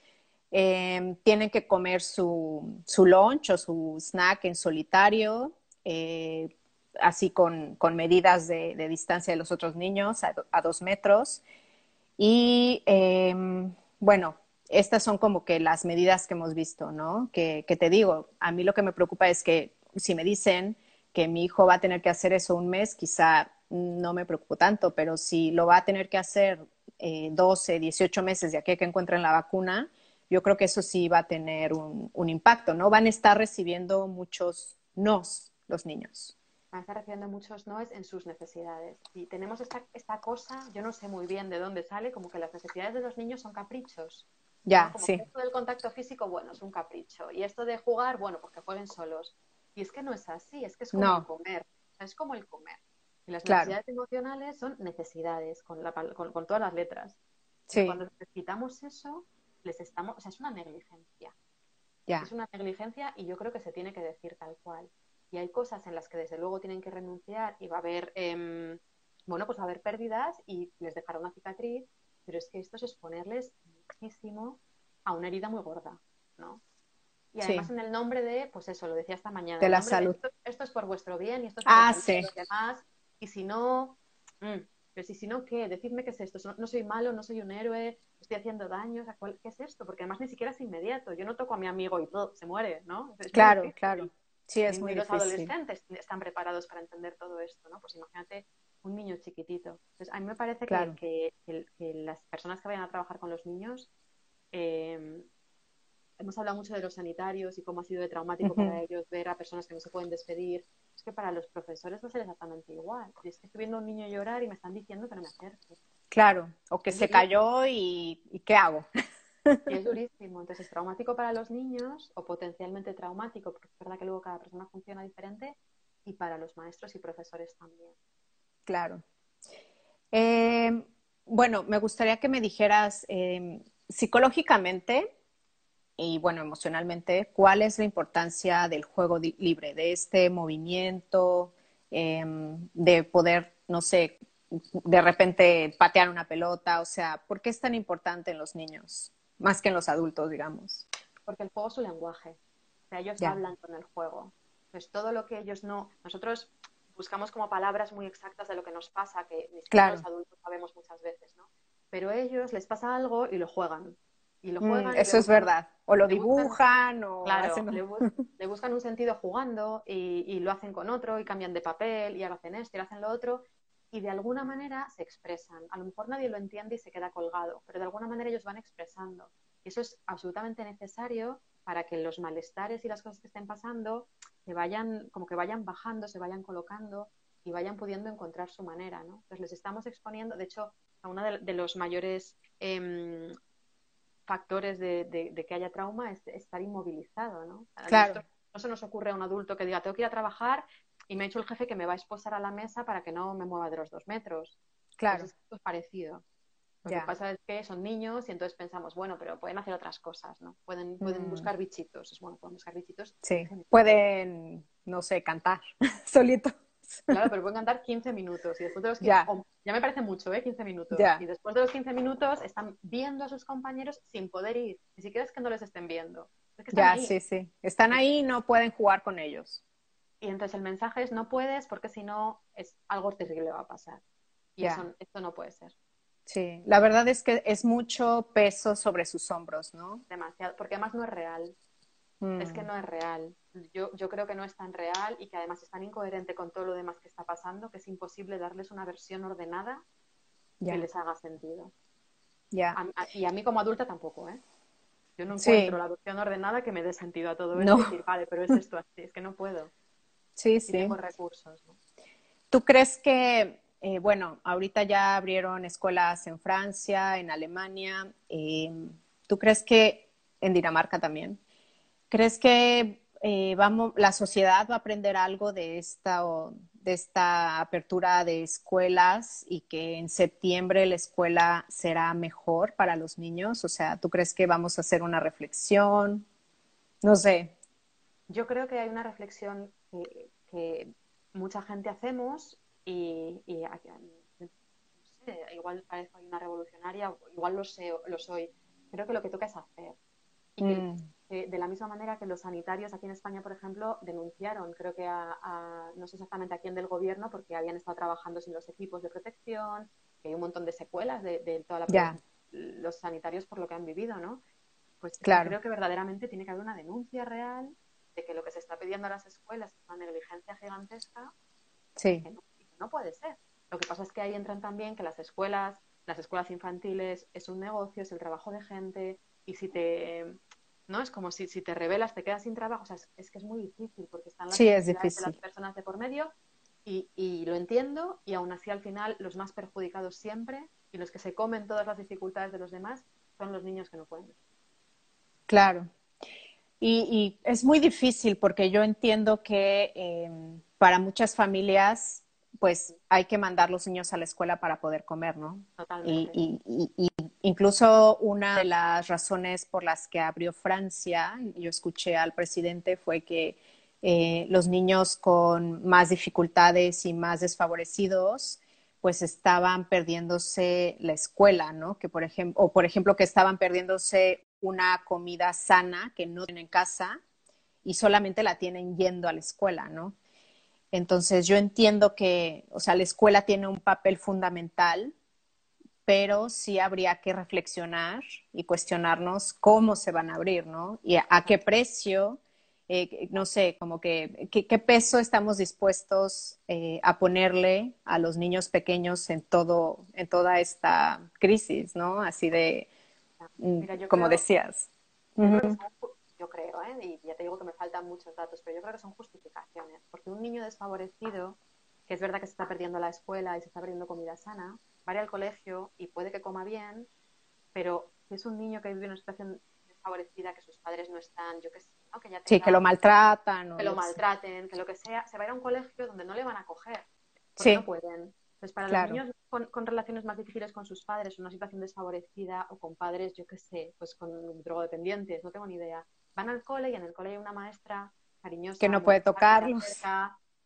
Speaker 1: Em, tienen que comer su, su, lunch o su snack en solitario, eh, así con, con medidas de, de, distancia de los otros niños a, dos metros. Y em, bueno, estas son como que las medidas que hemos visto, ¿no? Que, que, te digo, a mí lo que me preocupa es que si me dicen que mi hijo va a tener que hacer eso un mes, quizá no me preocupo tanto, pero si lo va a tener que hacer eh, 12, 18 meses de aquí a que encuentren la vacuna, yo creo que eso sí va a tener un, impacto, ¿no? Van a estar recibiendo muchos nos los niños.
Speaker 3: Van a estar recibiendo muchos nos en sus necesidades. Y tenemos esta, esta cosa, yo no sé muy bien de dónde sale, como que las necesidades de los niños son caprichos.
Speaker 1: Ya, sí.
Speaker 3: esto del contacto físico, bueno, es un capricho. Y esto de jugar, bueno, porque jueguen solos. Y es que no es así, es que es como el comer. es como el comer. Y las necesidades emocionales son necesidades, con, con, todas las letras. Sí. cuando les quitamos eso, les estamos, o sea, es una negligencia. Es una negligencia y yo creo que se tiene que decir tal cual. Y hay cosas en las que desde luego tienen que renunciar y va a haber, em, bueno, pues va a haber pérdidas y les dejará una cicatriz, pero es que esto es exponerles muchísimo a una herida muy gorda, ¿no? Y además en el nombre de, pues eso, lo decía esta mañana.
Speaker 1: De la salud.
Speaker 3: esto, es por vuestro bien y esto es por
Speaker 1: ah,
Speaker 3: los demás. Y si no, mm, pero si, si no, ¿qué? Decidme qué es esto. No, soy malo, no soy un héroe, estoy haciendo daño. ¿Qué es esto? Porque además ni siquiera es inmediato. Yo no toco a mi amigo y todo, se muere, ¿no?
Speaker 1: claro, claro. Sí, es muy
Speaker 3: los
Speaker 1: difícil.
Speaker 3: adolescentes están preparados para entender todo esto, ¿no? Pues imagínate un niño chiquitito. Entonces, a mí me parece que, que, las personas que vayan a trabajar con los niños eh, hemos hablado mucho de los sanitarios y cómo ha sido de traumático para ellos ver a personas que no se pueden despedir. Es que para los profesores va a ser exactamente igual. Es que estoy viendo a un niño llorar y me están diciendo que no me acerque.
Speaker 1: Claro, o que se cayó y, y, ¿qué hago?
Speaker 3: Y es durísimo. Entonces es traumático para los niños o potencialmente traumático, porque es verdad que luego cada persona funciona diferente, y para los maestros y profesores también.
Speaker 1: Claro. Eh, bueno, me gustaría que me dijeras, eh, psicológicamente, y bueno, emocionalmente, ¿cuál es la importancia del juego libre, de este movimiento, em, de poder, no sé, de repente patear una pelota? O sea, ¿por qué es tan importante en los niños, más que en los adultos, digamos?
Speaker 3: Porque el juego es su lenguaje. O sea, ellos hablan con el juego. Pues todo lo que ellos no. Nosotros buscamos como palabras muy exactas de lo que nos pasa, que ni siquiera los adultos sabemos muchas veces, ¿no? Pero a ellos les pasa algo y lo juegan y lo mm, juegan.
Speaker 1: eso es verdad. O lo dibujan, o
Speaker 3: claro, le, buscan un sentido jugando y, lo hacen con otro y cambian de papel y ahora hacen esto y hacen lo otro y de alguna manera se expresan. A lo mejor nadie lo entiende y se queda colgado, pero de alguna manera ellos van expresando. Y eso es absolutamente necesario para que los malestares y las cosas que estén pasando se vayan, como que vayan bajando, se vayan colocando y vayan pudiendo encontrar su manera, ¿no? Entonces les estamos exponiendo, de hecho, a uno de, los mayores em, factores de, que haya trauma es estar inmovilizado, ¿no?
Speaker 1: Claro.
Speaker 3: no se nos ocurre a un adulto que diga, tengo que ir a trabajar y me ha dicho el jefe que me va a esposar a la mesa para que no me mueva de los dos metros.
Speaker 1: Claro.
Speaker 3: Pues es parecido. Lo que pasa es que son niños y entonces pensamos, bueno, pero pueden hacer otras cosas, ¿no? Pueden, pueden mm. buscar bichitos. Es bueno, pueden buscar bichitos.
Speaker 1: Sí, pueden, no sé, cantar solito.
Speaker 3: Claro, pero pueden cantar 15 minutos y después de los 15, ya. ya me parece mucho, ¿eh? 15 minutos. Y después de los 15 minutos están viendo a sus compañeros sin poder ir. Ni siquiera es que no les estén viendo.
Speaker 1: ya, sí, sí. Están ahí y no pueden jugar con ellos.
Speaker 3: Y entonces el mensaje es no puedes porque si no es algo terrible va a pasar. Y eso, esto no puede ser.
Speaker 1: Sí, la verdad es que es mucho peso sobre sus hombros, ¿no?
Speaker 3: Demasiado, porque además no es real. Es que mm. no es real yo, yo creo que no es tan real y que además es tan incoherente con todo lo demás que está pasando que es imposible darles una versión ordenada que les haga sentido.
Speaker 1: Ya.
Speaker 3: y a mí como adulta tampoco, ¿eh? Yo no encuentro la versión ordenada que me dé sentido a todo esto y decir, vale, pero es esto así, es que no puedo.
Speaker 1: Sí, sí.
Speaker 3: tengo recursos.
Speaker 1: ¿Tú crees que, eh, bueno, ahorita ya abrieron escuelas en Francia, en Alemania, eh, ¿tú crees que en Dinamarca también? ¿Crees que eh, vamos, la sociedad va a aprender algo de esta, de esta apertura de escuelas y que en septiembre la escuela será mejor para los niños? O sea, ¿tú crees que vamos a hacer una reflexión? No sé.
Speaker 3: Yo creo que hay una reflexión que, mucha gente hacemos y, no sé, igual parezco una revolucionaria, igual lo, sé, lo soy. Creo que lo que toca es hacer. Y mm de la misma manera que los sanitarios aquí en España, por ejemplo, denunciaron, creo que a, no sé exactamente a quién del gobierno, porque habían estado trabajando sin los equipos de protección, que hay un montón de secuelas de, de toda la los sanitarios por lo que han vivido, ¿no? Pues creo que verdaderamente tiene que haber una denuncia real de que lo que se está pidiendo a las escuelas es una negligencia gigantesca
Speaker 1: sí.
Speaker 3: que no, no puede ser. Lo que pasa es que ahí entran también que las escuelas, las escuelas infantiles es un negocio, es el trabajo de gente, y si te ¿no? Es como si, si te revelas, te quedas sin trabajo. O sea, es, que es muy difícil porque están las,
Speaker 1: sí, es difícil.
Speaker 3: De las personas de por medio y, y, lo entiendo y aún así al final los más perjudicados siempre y los que se comen todas las dificultades de los demás son los niños que no pueden.
Speaker 1: Claro. Y, y es muy difícil porque yo entiendo que em, para muchas familias pues hay que mandar los niños a la escuela para poder comer, ¿no?
Speaker 3: Totalmente.
Speaker 1: Y, y, y, incluso una de las razones por las que abrió Francia, yo escuché al presidente, fue que eh, los niños con más dificultades y más desfavorecidos, pues estaban perdiéndose la escuela, ¿no? Que por ejemplo, o por ejemplo que estaban perdiéndose una comida sana que no tienen en casa y solamente la tienen yendo a la escuela, ¿no? Entonces yo entiendo que, o sea, la escuela tiene un papel fundamental, pero sí habría que reflexionar y cuestionarnos cómo se van a abrir, ¿no? Y a, qué precio, eh, no sé, como que qué, peso estamos dispuestos eh, a ponerle a los niños pequeños en todo, en toda esta crisis, ¿no? Así de, mm, como decías
Speaker 3: yo creo, ¿eh? y ya te digo que me faltan muchos datos, pero yo creo que son justificaciones, porque un niño desfavorecido, que es verdad que se está perdiendo la escuela y se está perdiendo comida sana, va al colegio y puede que coma bien, pero si es un niño que vive en una situación desfavorecida, que sus padres no están, yo que sé, ¿no? que ya
Speaker 1: Sí, que lo maltratan.
Speaker 3: que lo maltraten, que lo que sea, se va a ir a un colegio donde no le van a coger, porque sí. no pueden. Entonces, para los niños con, con, relaciones más difíciles con sus padres, una situación desfavorecida o con padres, yo qué sé, pues con drogodependientes, no tengo ni idea, van al cole y en el cole hay una maestra cariñosa.
Speaker 1: Que no puede tocarlos.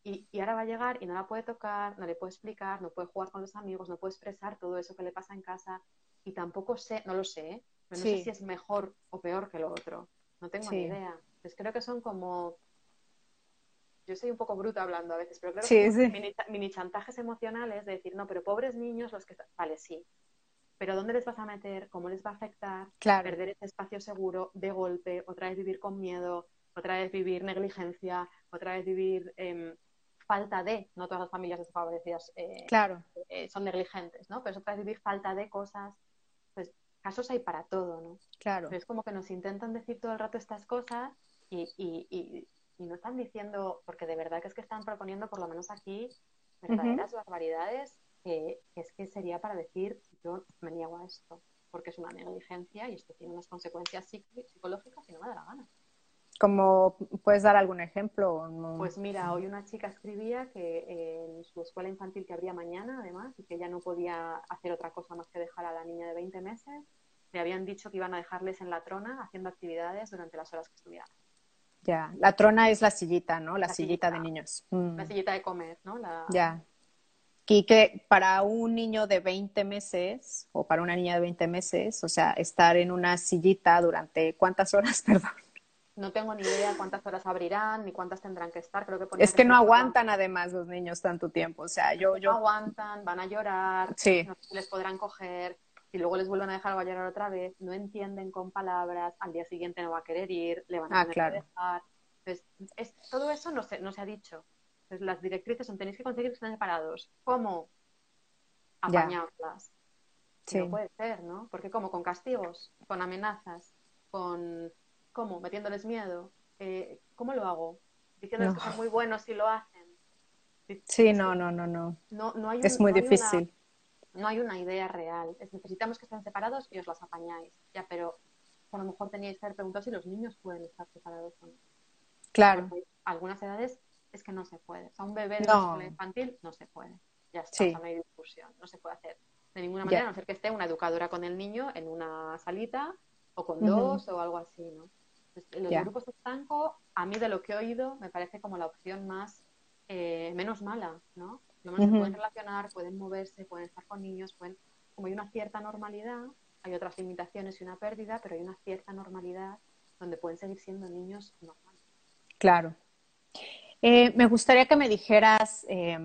Speaker 3: Y, y, ahora va a llegar y no la puede tocar, no le puede explicar, no puede jugar con los amigos, no puede expresar todo eso que le pasa en casa. Y tampoco sé, no lo sé, ¿eh? pero no sé si es mejor o peor que lo otro. No tengo ni idea. Entonces creo que son como. Yo soy un poco bruta hablando a veces, pero creo que son mini, mini, chantajes emocionales de decir, no, pero pobres niños los que. Vale, sí, pero ¿dónde les vas a meter? ¿Cómo les va a afectar? Perder ese espacio seguro de golpe, otra vez vivir con miedo, otra vez vivir negligencia, otra vez vivir eh, falta de, no todas las familias desfavorecidas eh,
Speaker 1: claro.
Speaker 3: eh, son negligentes, ¿no? Pero es otra vez vivir falta de cosas. Pues casos hay para todo, ¿no?
Speaker 1: Claro.
Speaker 3: es como que nos intentan decir todo el rato estas cosas y, y, y, y, no están diciendo, porque de verdad que es que están proponiendo, por lo menos aquí, verdaderas barbaridades que, es que sería para decir, yo me niego a esto, porque es una negligencia y esto tiene unas consecuencias psicológicas y no me da la gana.
Speaker 1: ¿Cómo puedes dar algún ejemplo?
Speaker 3: Pues mira, hoy una chica escribía que en su escuela infantil que habría mañana, además, y que ella no podía hacer otra cosa más que dejar a la niña de 20 meses, le habían dicho que iban a dejarles en la trona haciendo actividades durante las horas que estuvieran.
Speaker 1: Ya, la trona es la sillita, ¿no? La, sillita, de niños.
Speaker 3: La mm. sillita de comer, ¿no? La...
Speaker 1: Ya. Y que para un niño de 20 meses o para una niña de 20 meses, o sea, estar en una sillita durante cuántas horas, perdón.
Speaker 3: No tengo ni idea cuántas horas abrirán ni cuántas tendrán que estar. Creo que
Speaker 1: es que, no aguantan además los niños tanto tiempo. O sea, yo, yo...
Speaker 3: No aguantan, van a llorar,
Speaker 1: sí.
Speaker 3: no les podrán coger y luego les vuelven a dejar a llorar otra vez, no entienden con palabras, al día siguiente no va a querer ir, le van a
Speaker 1: ah,
Speaker 3: tener
Speaker 1: claro.
Speaker 3: que dejar. Entonces, es, todo eso no se, no se ha dicho. Entonces, las directrices son tenéis que conseguir que estén separados. ¿Cómo? Apañarlas.
Speaker 1: Sí.
Speaker 3: No puede ser, ¿no? Porque como con castigos, con amenazas, con ¿cómo? Metiéndoles miedo. Eh, ¿Cómo lo hago? Diciéndoles
Speaker 1: No.
Speaker 3: que son muy buenos si lo hacen.
Speaker 1: Sí, no, no, no, no.
Speaker 3: No, no hay
Speaker 1: Es
Speaker 3: un-
Speaker 1: muy
Speaker 3: no hay una-
Speaker 1: difícil.
Speaker 3: no hay una idea real. Es, necesitamos que estén separados y os las apañáis. Ya, pero a lo mejor teníais que haber preguntado si los niños pueden estar separados o no.
Speaker 1: Claro,
Speaker 3: Porque a algunas edades es que no se puede. O sea, un bebé de
Speaker 1: No.
Speaker 3: infantil no se puede. Ya está,
Speaker 1: Sí.
Speaker 3: o sea, no hay discusión. No se puede hacer de ninguna manera, a no ser que esté una educadora con el niño en una salita o con dos o algo así, ¿no? Entonces, los
Speaker 1: Ya.
Speaker 3: grupos estanco, a mí de lo que he oído, me parece como la opción más eh, menos mala, ¿no? Lo menos se pueden relacionar, pueden moverse, pueden estar con niños, pueden... Como hay una cierta normalidad, hay otras limitaciones y una pérdida, pero hay una cierta normalidad donde pueden seguir siendo niños normales.
Speaker 1: claro. Eh, me gustaría que me dijeras eh,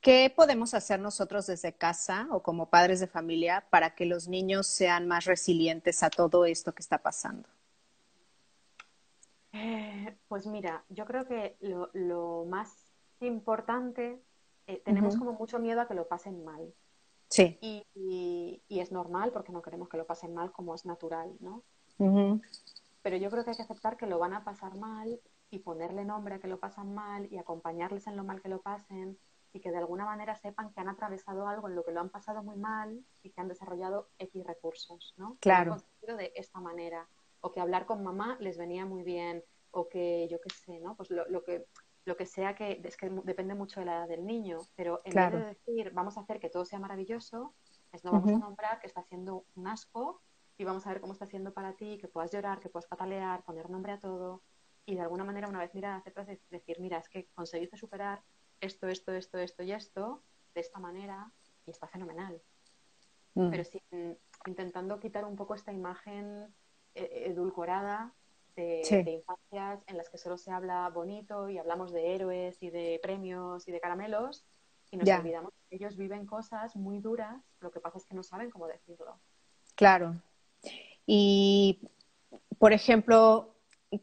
Speaker 1: qué podemos hacer nosotros desde casa o como padres de familia para que los niños sean más resilientes a todo esto que está pasando.
Speaker 3: Eh, pues mira, yo creo que lo, lo más importante, eh, tenemos como mucho miedo a que lo pasen mal.
Speaker 1: Sí.
Speaker 3: Y, y- y es normal porque no queremos que lo pasen mal como es natural, ¿no? Pero yo creo que hay que aceptar que lo van a pasar mal y ponerle nombre a que lo pasan mal y acompañarles en lo mal que lo pasen y que de alguna manera sepan que han atravesado algo en lo que lo han pasado muy mal y que han desarrollado X recursos, ¿no?
Speaker 1: Claro.
Speaker 3: de esta manera. O que hablar con mamá les venía muy bien. O que, yo qué sé, ¿no? Pues lo, lo que lo que sea que es que depende mucho de la edad del niño, pero en vez de decir vamos a hacer que todo sea maravilloso, es no vamos a nombrar que está siendo un asco y vamos a ver cómo está siendo para ti, que puedas llorar, que puedas patalear, poner nombre a todo y de alguna manera una vez mirar hacia atrás decir, mira, es que conseguiste superar esto, esto, esto, esto y esto de esta manera y está fenomenal. Mm. Pero sin, intentando quitar un poco esta imagen edulcorada de, infancias en las que solo se habla bonito y hablamos de héroes y de premios y de caramelos y nos olvidamos que ellos viven cosas muy duras, lo que pasa es que no saben cómo decirlo.
Speaker 1: Claro. Y, por ejemplo,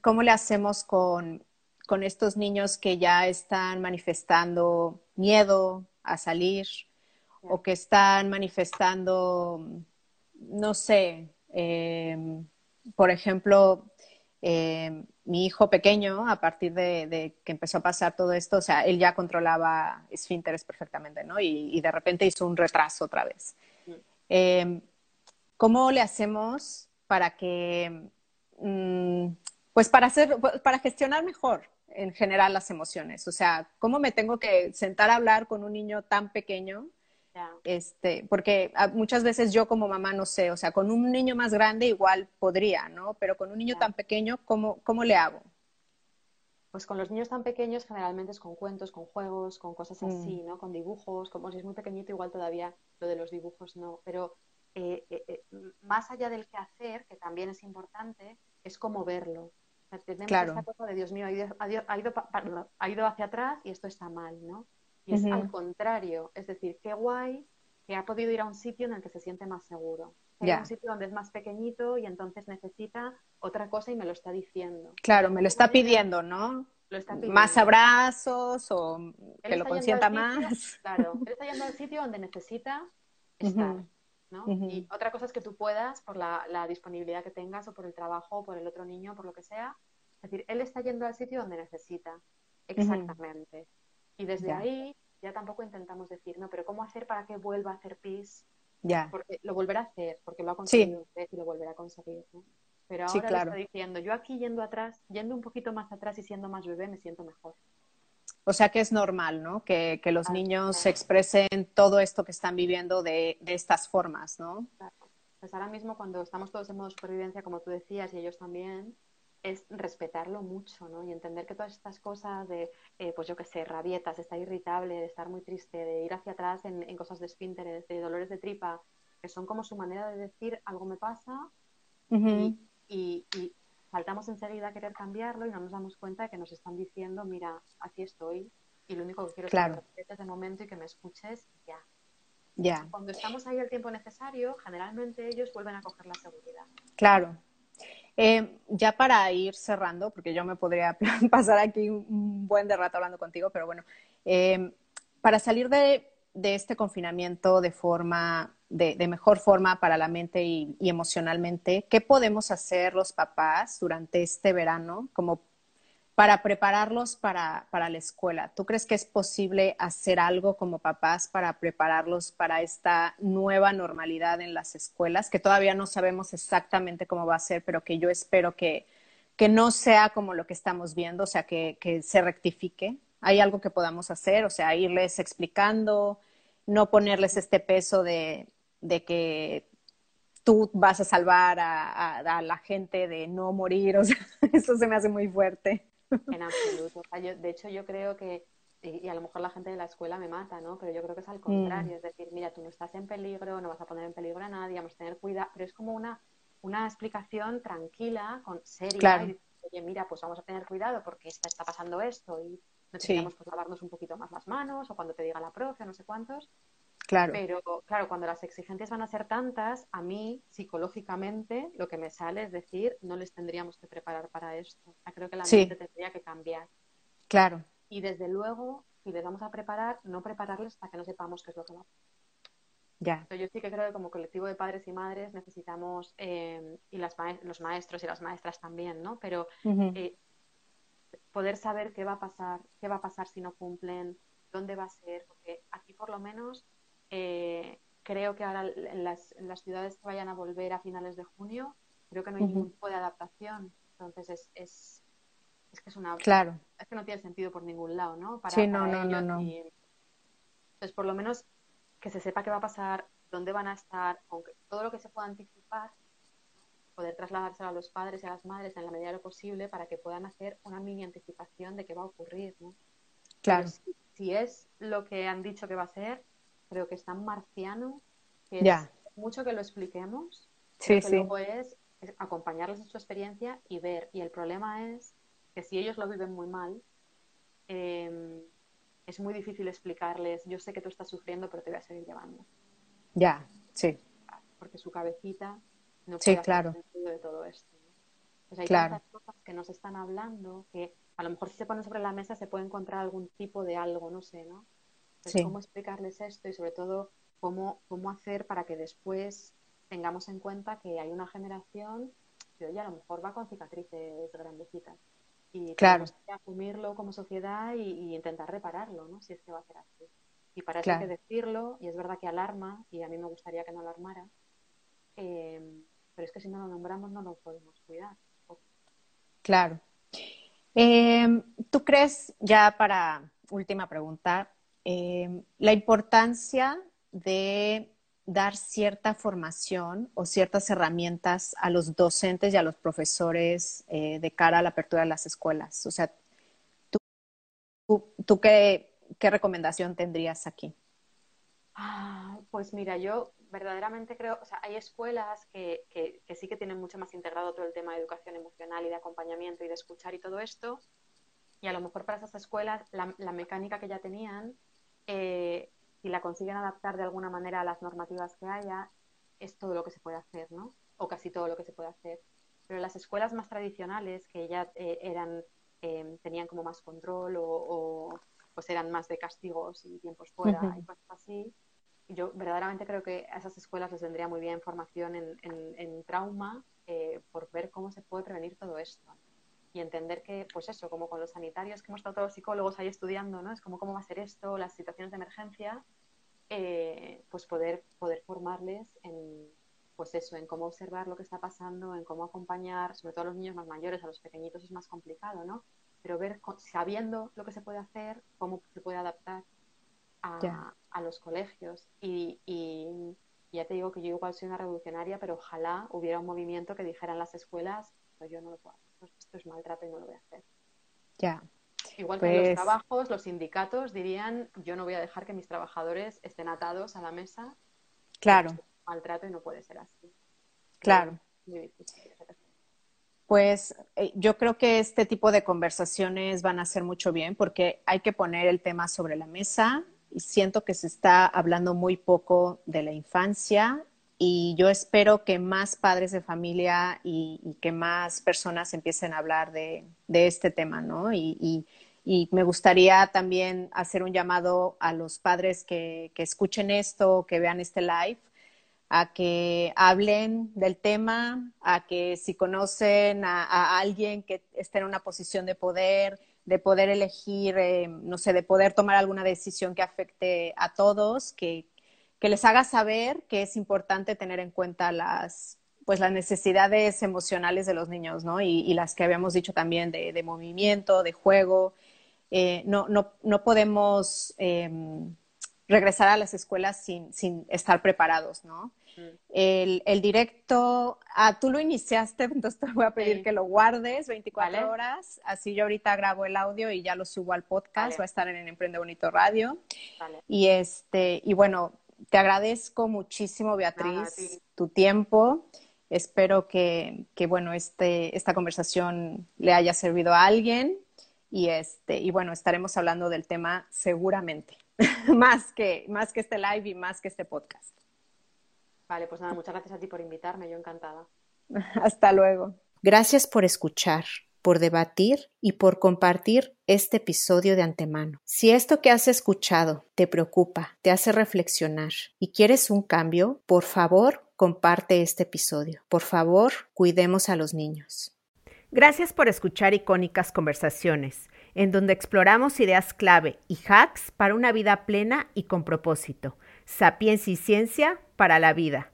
Speaker 1: ¿cómo le hacemos con, con estos niños que ya están manifestando miedo a salir o que están manifestando, no sé, eh, por ejemplo, eh, mi hijo pequeño, a partir de, que empezó a pasar todo esto, o sea, él ya controlaba esfínteres perfectamente, ¿no? Y, de repente hizo un retraso otra vez. Eh, ¿Cómo le hacemos para que, mm, pues para hacer, para gestionar mejor en general las emociones? O sea, ¿cómo me tengo que sentar a hablar con un niño tan pequeño este, porque ah, muchas veces yo como mamá no sé, o sea, con un niño más grande igual podría, ¿no? Pero con un niño tan pequeño, ¿cómo, ¿cómo le hago?
Speaker 3: Pues con los niños tan pequeños generalmente es con cuentos, con juegos, con cosas así, mm. ¿no? Con dibujos, como si es muy pequeñito igual todavía lo de los dibujos no, pero eh, eh, eh, más allá del que hacer, que también es importante, es cómo verlo. tenemos esta cosa de Dios mío, ha ido, ha, ido, ha ido hacia atrás y esto está mal, ¿no? Y es al contrario, es decir, qué guay que ha podido ir a un sitio en el que se siente más seguro. un sitio donde es más pequeñito y entonces necesita otra cosa y me lo está diciendo.
Speaker 1: Claro, me lo está pidiendo, ¿no? Más abrazos o que lo consienta más.
Speaker 3: claro, él está yendo al sitio donde necesita estar. ¿no? Y otra cosa es que tú puedas, por la, disponibilidad que tengas o por el trabajo o por el otro niño, por lo que sea. Es decir, él está yendo al sitio donde necesita. Exactamente. Y desde ahí ya tampoco intentamos decir, no, pero ¿cómo hacer para que vuelva a hacer pis? Ya. Porque lo volverá a hacer, porque lo ha conseguido y lo volverá a conseguir. Pero ahora sí, claro. está diciendo, yo aquí yendo atrás, yendo un poquito más atrás y siendo más bebé, me siento mejor.
Speaker 1: O sea que es normal, ¿no? Que, que los niños expresen todo esto que están viviendo de, de estas formas, ¿no?
Speaker 3: Claro. Pues ahora mismo cuando estamos todos en modo supervivencia, como tú decías, y ellos también, es respetarlo mucho, ¿no? Y entender que todas estas cosas de, eh, pues yo qué sé, rabietas, estar irritable, de estar muy triste, de ir hacia atrás en, cosas de esfínteres, de dolores de tripa, que son como su manera de decir algo me pasa y, y, saltamos enseguida a querer cambiarlo y no nos damos cuenta de que nos están diciendo, mira, aquí estoy y lo único que quiero es que me respetes de momento y que me escuches ya. Ya. Cuando estamos ahí el tiempo necesario, generalmente ellos vuelven a coger la seguridad.
Speaker 1: Claro, eh, ya para ir cerrando, porque yo me podría pasar aquí un buen de rato hablando contigo, pero bueno, eh, para salir de, este confinamiento de forma, de, mejor forma para la mente y, y, emocionalmente, ¿qué podemos hacer los papás durante este verano como para prepararlos para, para, la escuela. ¿Tú crees que es posible hacer algo como papás para prepararlos para esta nueva normalidad en las escuelas, que todavía no sabemos exactamente cómo va a ser, pero que yo espero que, que no sea como lo que estamos viendo, o sea, que, que se rectifique? ¿Hay algo que podamos hacer? O sea, irles explicando, no ponerles este peso de, de que tú vas a salvar a, a, la gente de no morir, o sea, eso se me hace muy fuerte.
Speaker 3: En absoluto. de hecho, yo creo que, y, a lo mejor la gente de la escuela me mata, ¿no? Pero yo creo que es al contrario. Mm. Es decir, mira, tú no estás en peligro, no vas a poner en peligro a nadie, vamos a tener cuidado. Pero es como una, una explicación tranquila, con seria. Y, Oye, mira, pues vamos a tener cuidado porque está, está pasando esto y necesitamos pues, lavarnos un poquito más las manos o cuando te diga la profe, no sé cuántos. Claro. Pero claro, cuando las exigencias van a ser tantas, a mí psicológicamente lo que me sale es decir, no les tendríamos que preparar para esto. creo que la mente tendría que cambiar.
Speaker 1: Claro.
Speaker 3: Y desde luego, si les vamos a preparar, no prepararles hasta que no sepamos qué es lo que va a ya. Yo sí que creo que como colectivo de padres y madres necesitamos, eh, y las los maestros y las maestras también, ¿no? Pero eh, poder saber qué va a pasar, qué va a pasar si no cumplen, dónde va a ser, porque aquí por lo menos eh, creo que ahora en las, ciudades que vayan a volver a finales de junio, creo que no hay ningún tipo de adaptación. Entonces es, es, es que es una,
Speaker 1: claro.
Speaker 3: es que no tiene sentido por ningún lado, ¿no?
Speaker 1: Para, sí, no, no, no, no.
Speaker 3: Entonces, por lo menos que se sepa qué va a pasar, dónde van a estar, aunque todo lo que se pueda anticipar, poder trasladarse a los padres y a las madres en la medida de lo posible para que puedan hacer una mini anticipación de qué va a ocurrir, ¿no?
Speaker 1: Claro.
Speaker 3: Si, es lo que han dicho que va a ser, creo que es tan marciano que
Speaker 1: es
Speaker 3: mucho que lo expliquemos.
Speaker 1: Sí,
Speaker 3: sí. Luego es, acompañarles en su experiencia y ver. Y el problema es que si ellos lo viven muy mal, em, es muy difícil explicarles, yo sé que tú estás sufriendo, pero te voy a seguir llevando.
Speaker 1: Ya, sí.
Speaker 3: Porque su cabecita no
Speaker 1: sí, claro.
Speaker 3: de todo esto. Pues hay
Speaker 1: claro.
Speaker 3: tantas cosas que nos están hablando que a lo mejor si se ponen sobre la mesa se puede encontrar algún tipo de algo, no sé, ¿no? Entonces, cómo explicarles esto y sobre todo cómo, cómo hacer para que después tengamos en cuenta que hay una generación que, oye, a lo mejor va con cicatrices grandecitas. Y
Speaker 1: claro. tenemos
Speaker 3: que asumirlo como sociedad y, intentar repararlo, ¿no? Si es que va a ser así. Y para eso hay que decirlo, y es verdad que alarma, y a mí me gustaría que no alarmara, eh, pero es que si no lo nombramos no lo podemos cuidar.
Speaker 1: Claro. Em, ¿Tú crees, ya para última pregunta, em, la importancia de dar cierta formación o ciertas herramientas a los docentes y a los profesores eh, de cara a la apertura de las escuelas? O sea, ¿tú, tú, qué, qué, recomendación tendrías aquí?
Speaker 3: Ah, pues mira, yo verdaderamente creo, o sea, hay escuelas que, que, sí que tienen mucho más integrado todo el tema de educación emocional y de acompañamiento y de escuchar y todo esto. Y a lo mejor para esas escuelas la, la mecánica que ya tenían, eh, si la consiguen adaptar de alguna manera a las normativas que haya, es todo lo que se puede hacer, ¿no? O casi todo lo que se puede hacer. Pero las escuelas más tradicionales, que ya eh, eran, eh, tenían como más control o, o, pues eran más de castigos y tiempos fuera y cosas así, yo verdaderamente creo que a esas escuelas les vendría muy bien formación en, en, trauma eh, por ver cómo se puede prevenir todo esto y entender que, pues eso, como con los sanitarios que hemos estado todos los psicólogos ahí estudiando, ¿no? Es como cómo va a ser esto, las situaciones de emergencia, eh, pues poder, poder formarles en, pues eso, en cómo observar lo que está pasando, en cómo acompañar, sobre todo a los niños más mayores, a los pequeñitos es más complicado, ¿no? Pero ver, sabiendo lo que se puede hacer, cómo se puede adaptar a, los colegios. Y, ya te digo que yo igual soy una revolucionaria, pero ojalá hubiera un movimiento que dijera en las escuelas, pues yo no lo puedo hacer, esto es maltrato y no lo voy a hacer.
Speaker 1: Ya.
Speaker 3: Igual que en los pues trabajos, los sindicatos dirían, yo no voy a dejar que mis trabajadores estén atados a la mesa.
Speaker 1: Claro.
Speaker 3: Maltrato y no puede ser así.
Speaker 1: Claro. Pues eh, yo creo que este tipo de conversaciones van a hacer mucho bien porque hay que poner el tema sobre la mesa, y siento que se está hablando muy poco de la infancia y yo espero que más padres de familia y, que más personas empiecen a hablar de, este tema, ¿no? Y, me gustaría también hacer un llamado a los padres que, escuchen esto, que vean este live, a que hablen del tema, a que si conocen a alguien que esté en una posición de poder, de poder elegir, eh, no sé, de poder tomar alguna decisión que afecte a todos, que, que, les haga saber que es importante tener en cuenta las, pues, las necesidades emocionales de los niños, ¿no? Y, las que habíamos dicho también de, de movimiento, de juego. Eh, no, no, no, podemos em, regresar a las escuelas sin, sin estar preparados, ¿no? El, el, directo, ah, tú lo iniciaste, entonces te voy a pedir que lo guardes 24 horas. Así yo ahorita grabo el audio y ya lo subo al podcast, va a estar en Emprende Bonito Radio. Y este, y bueno, te agradezco muchísimo, Beatriz, tu tiempo. Espero que, que, bueno, este, esta conversación le haya servido a alguien. Y este, y bueno, estaremos hablando del tema seguramente, más que, más que este live y más que este podcast.
Speaker 3: Vale, pues nada, muchas gracias a ti por invitarme, yo encantada.
Speaker 1: Hasta luego.
Speaker 2: Gracias por escuchar, por debatir y por compartir este episodio de antemano. Si esto que has escuchado te preocupa, te hace reflexionar y quieres un cambio, por favor, comparte este episodio. Por favor, cuidemos a los niños. Gracias por escuchar icónicas conversaciones, en donde exploramos ideas clave y hacks para una vida plena y con propósito. Sapiencia y ciencia para la vida.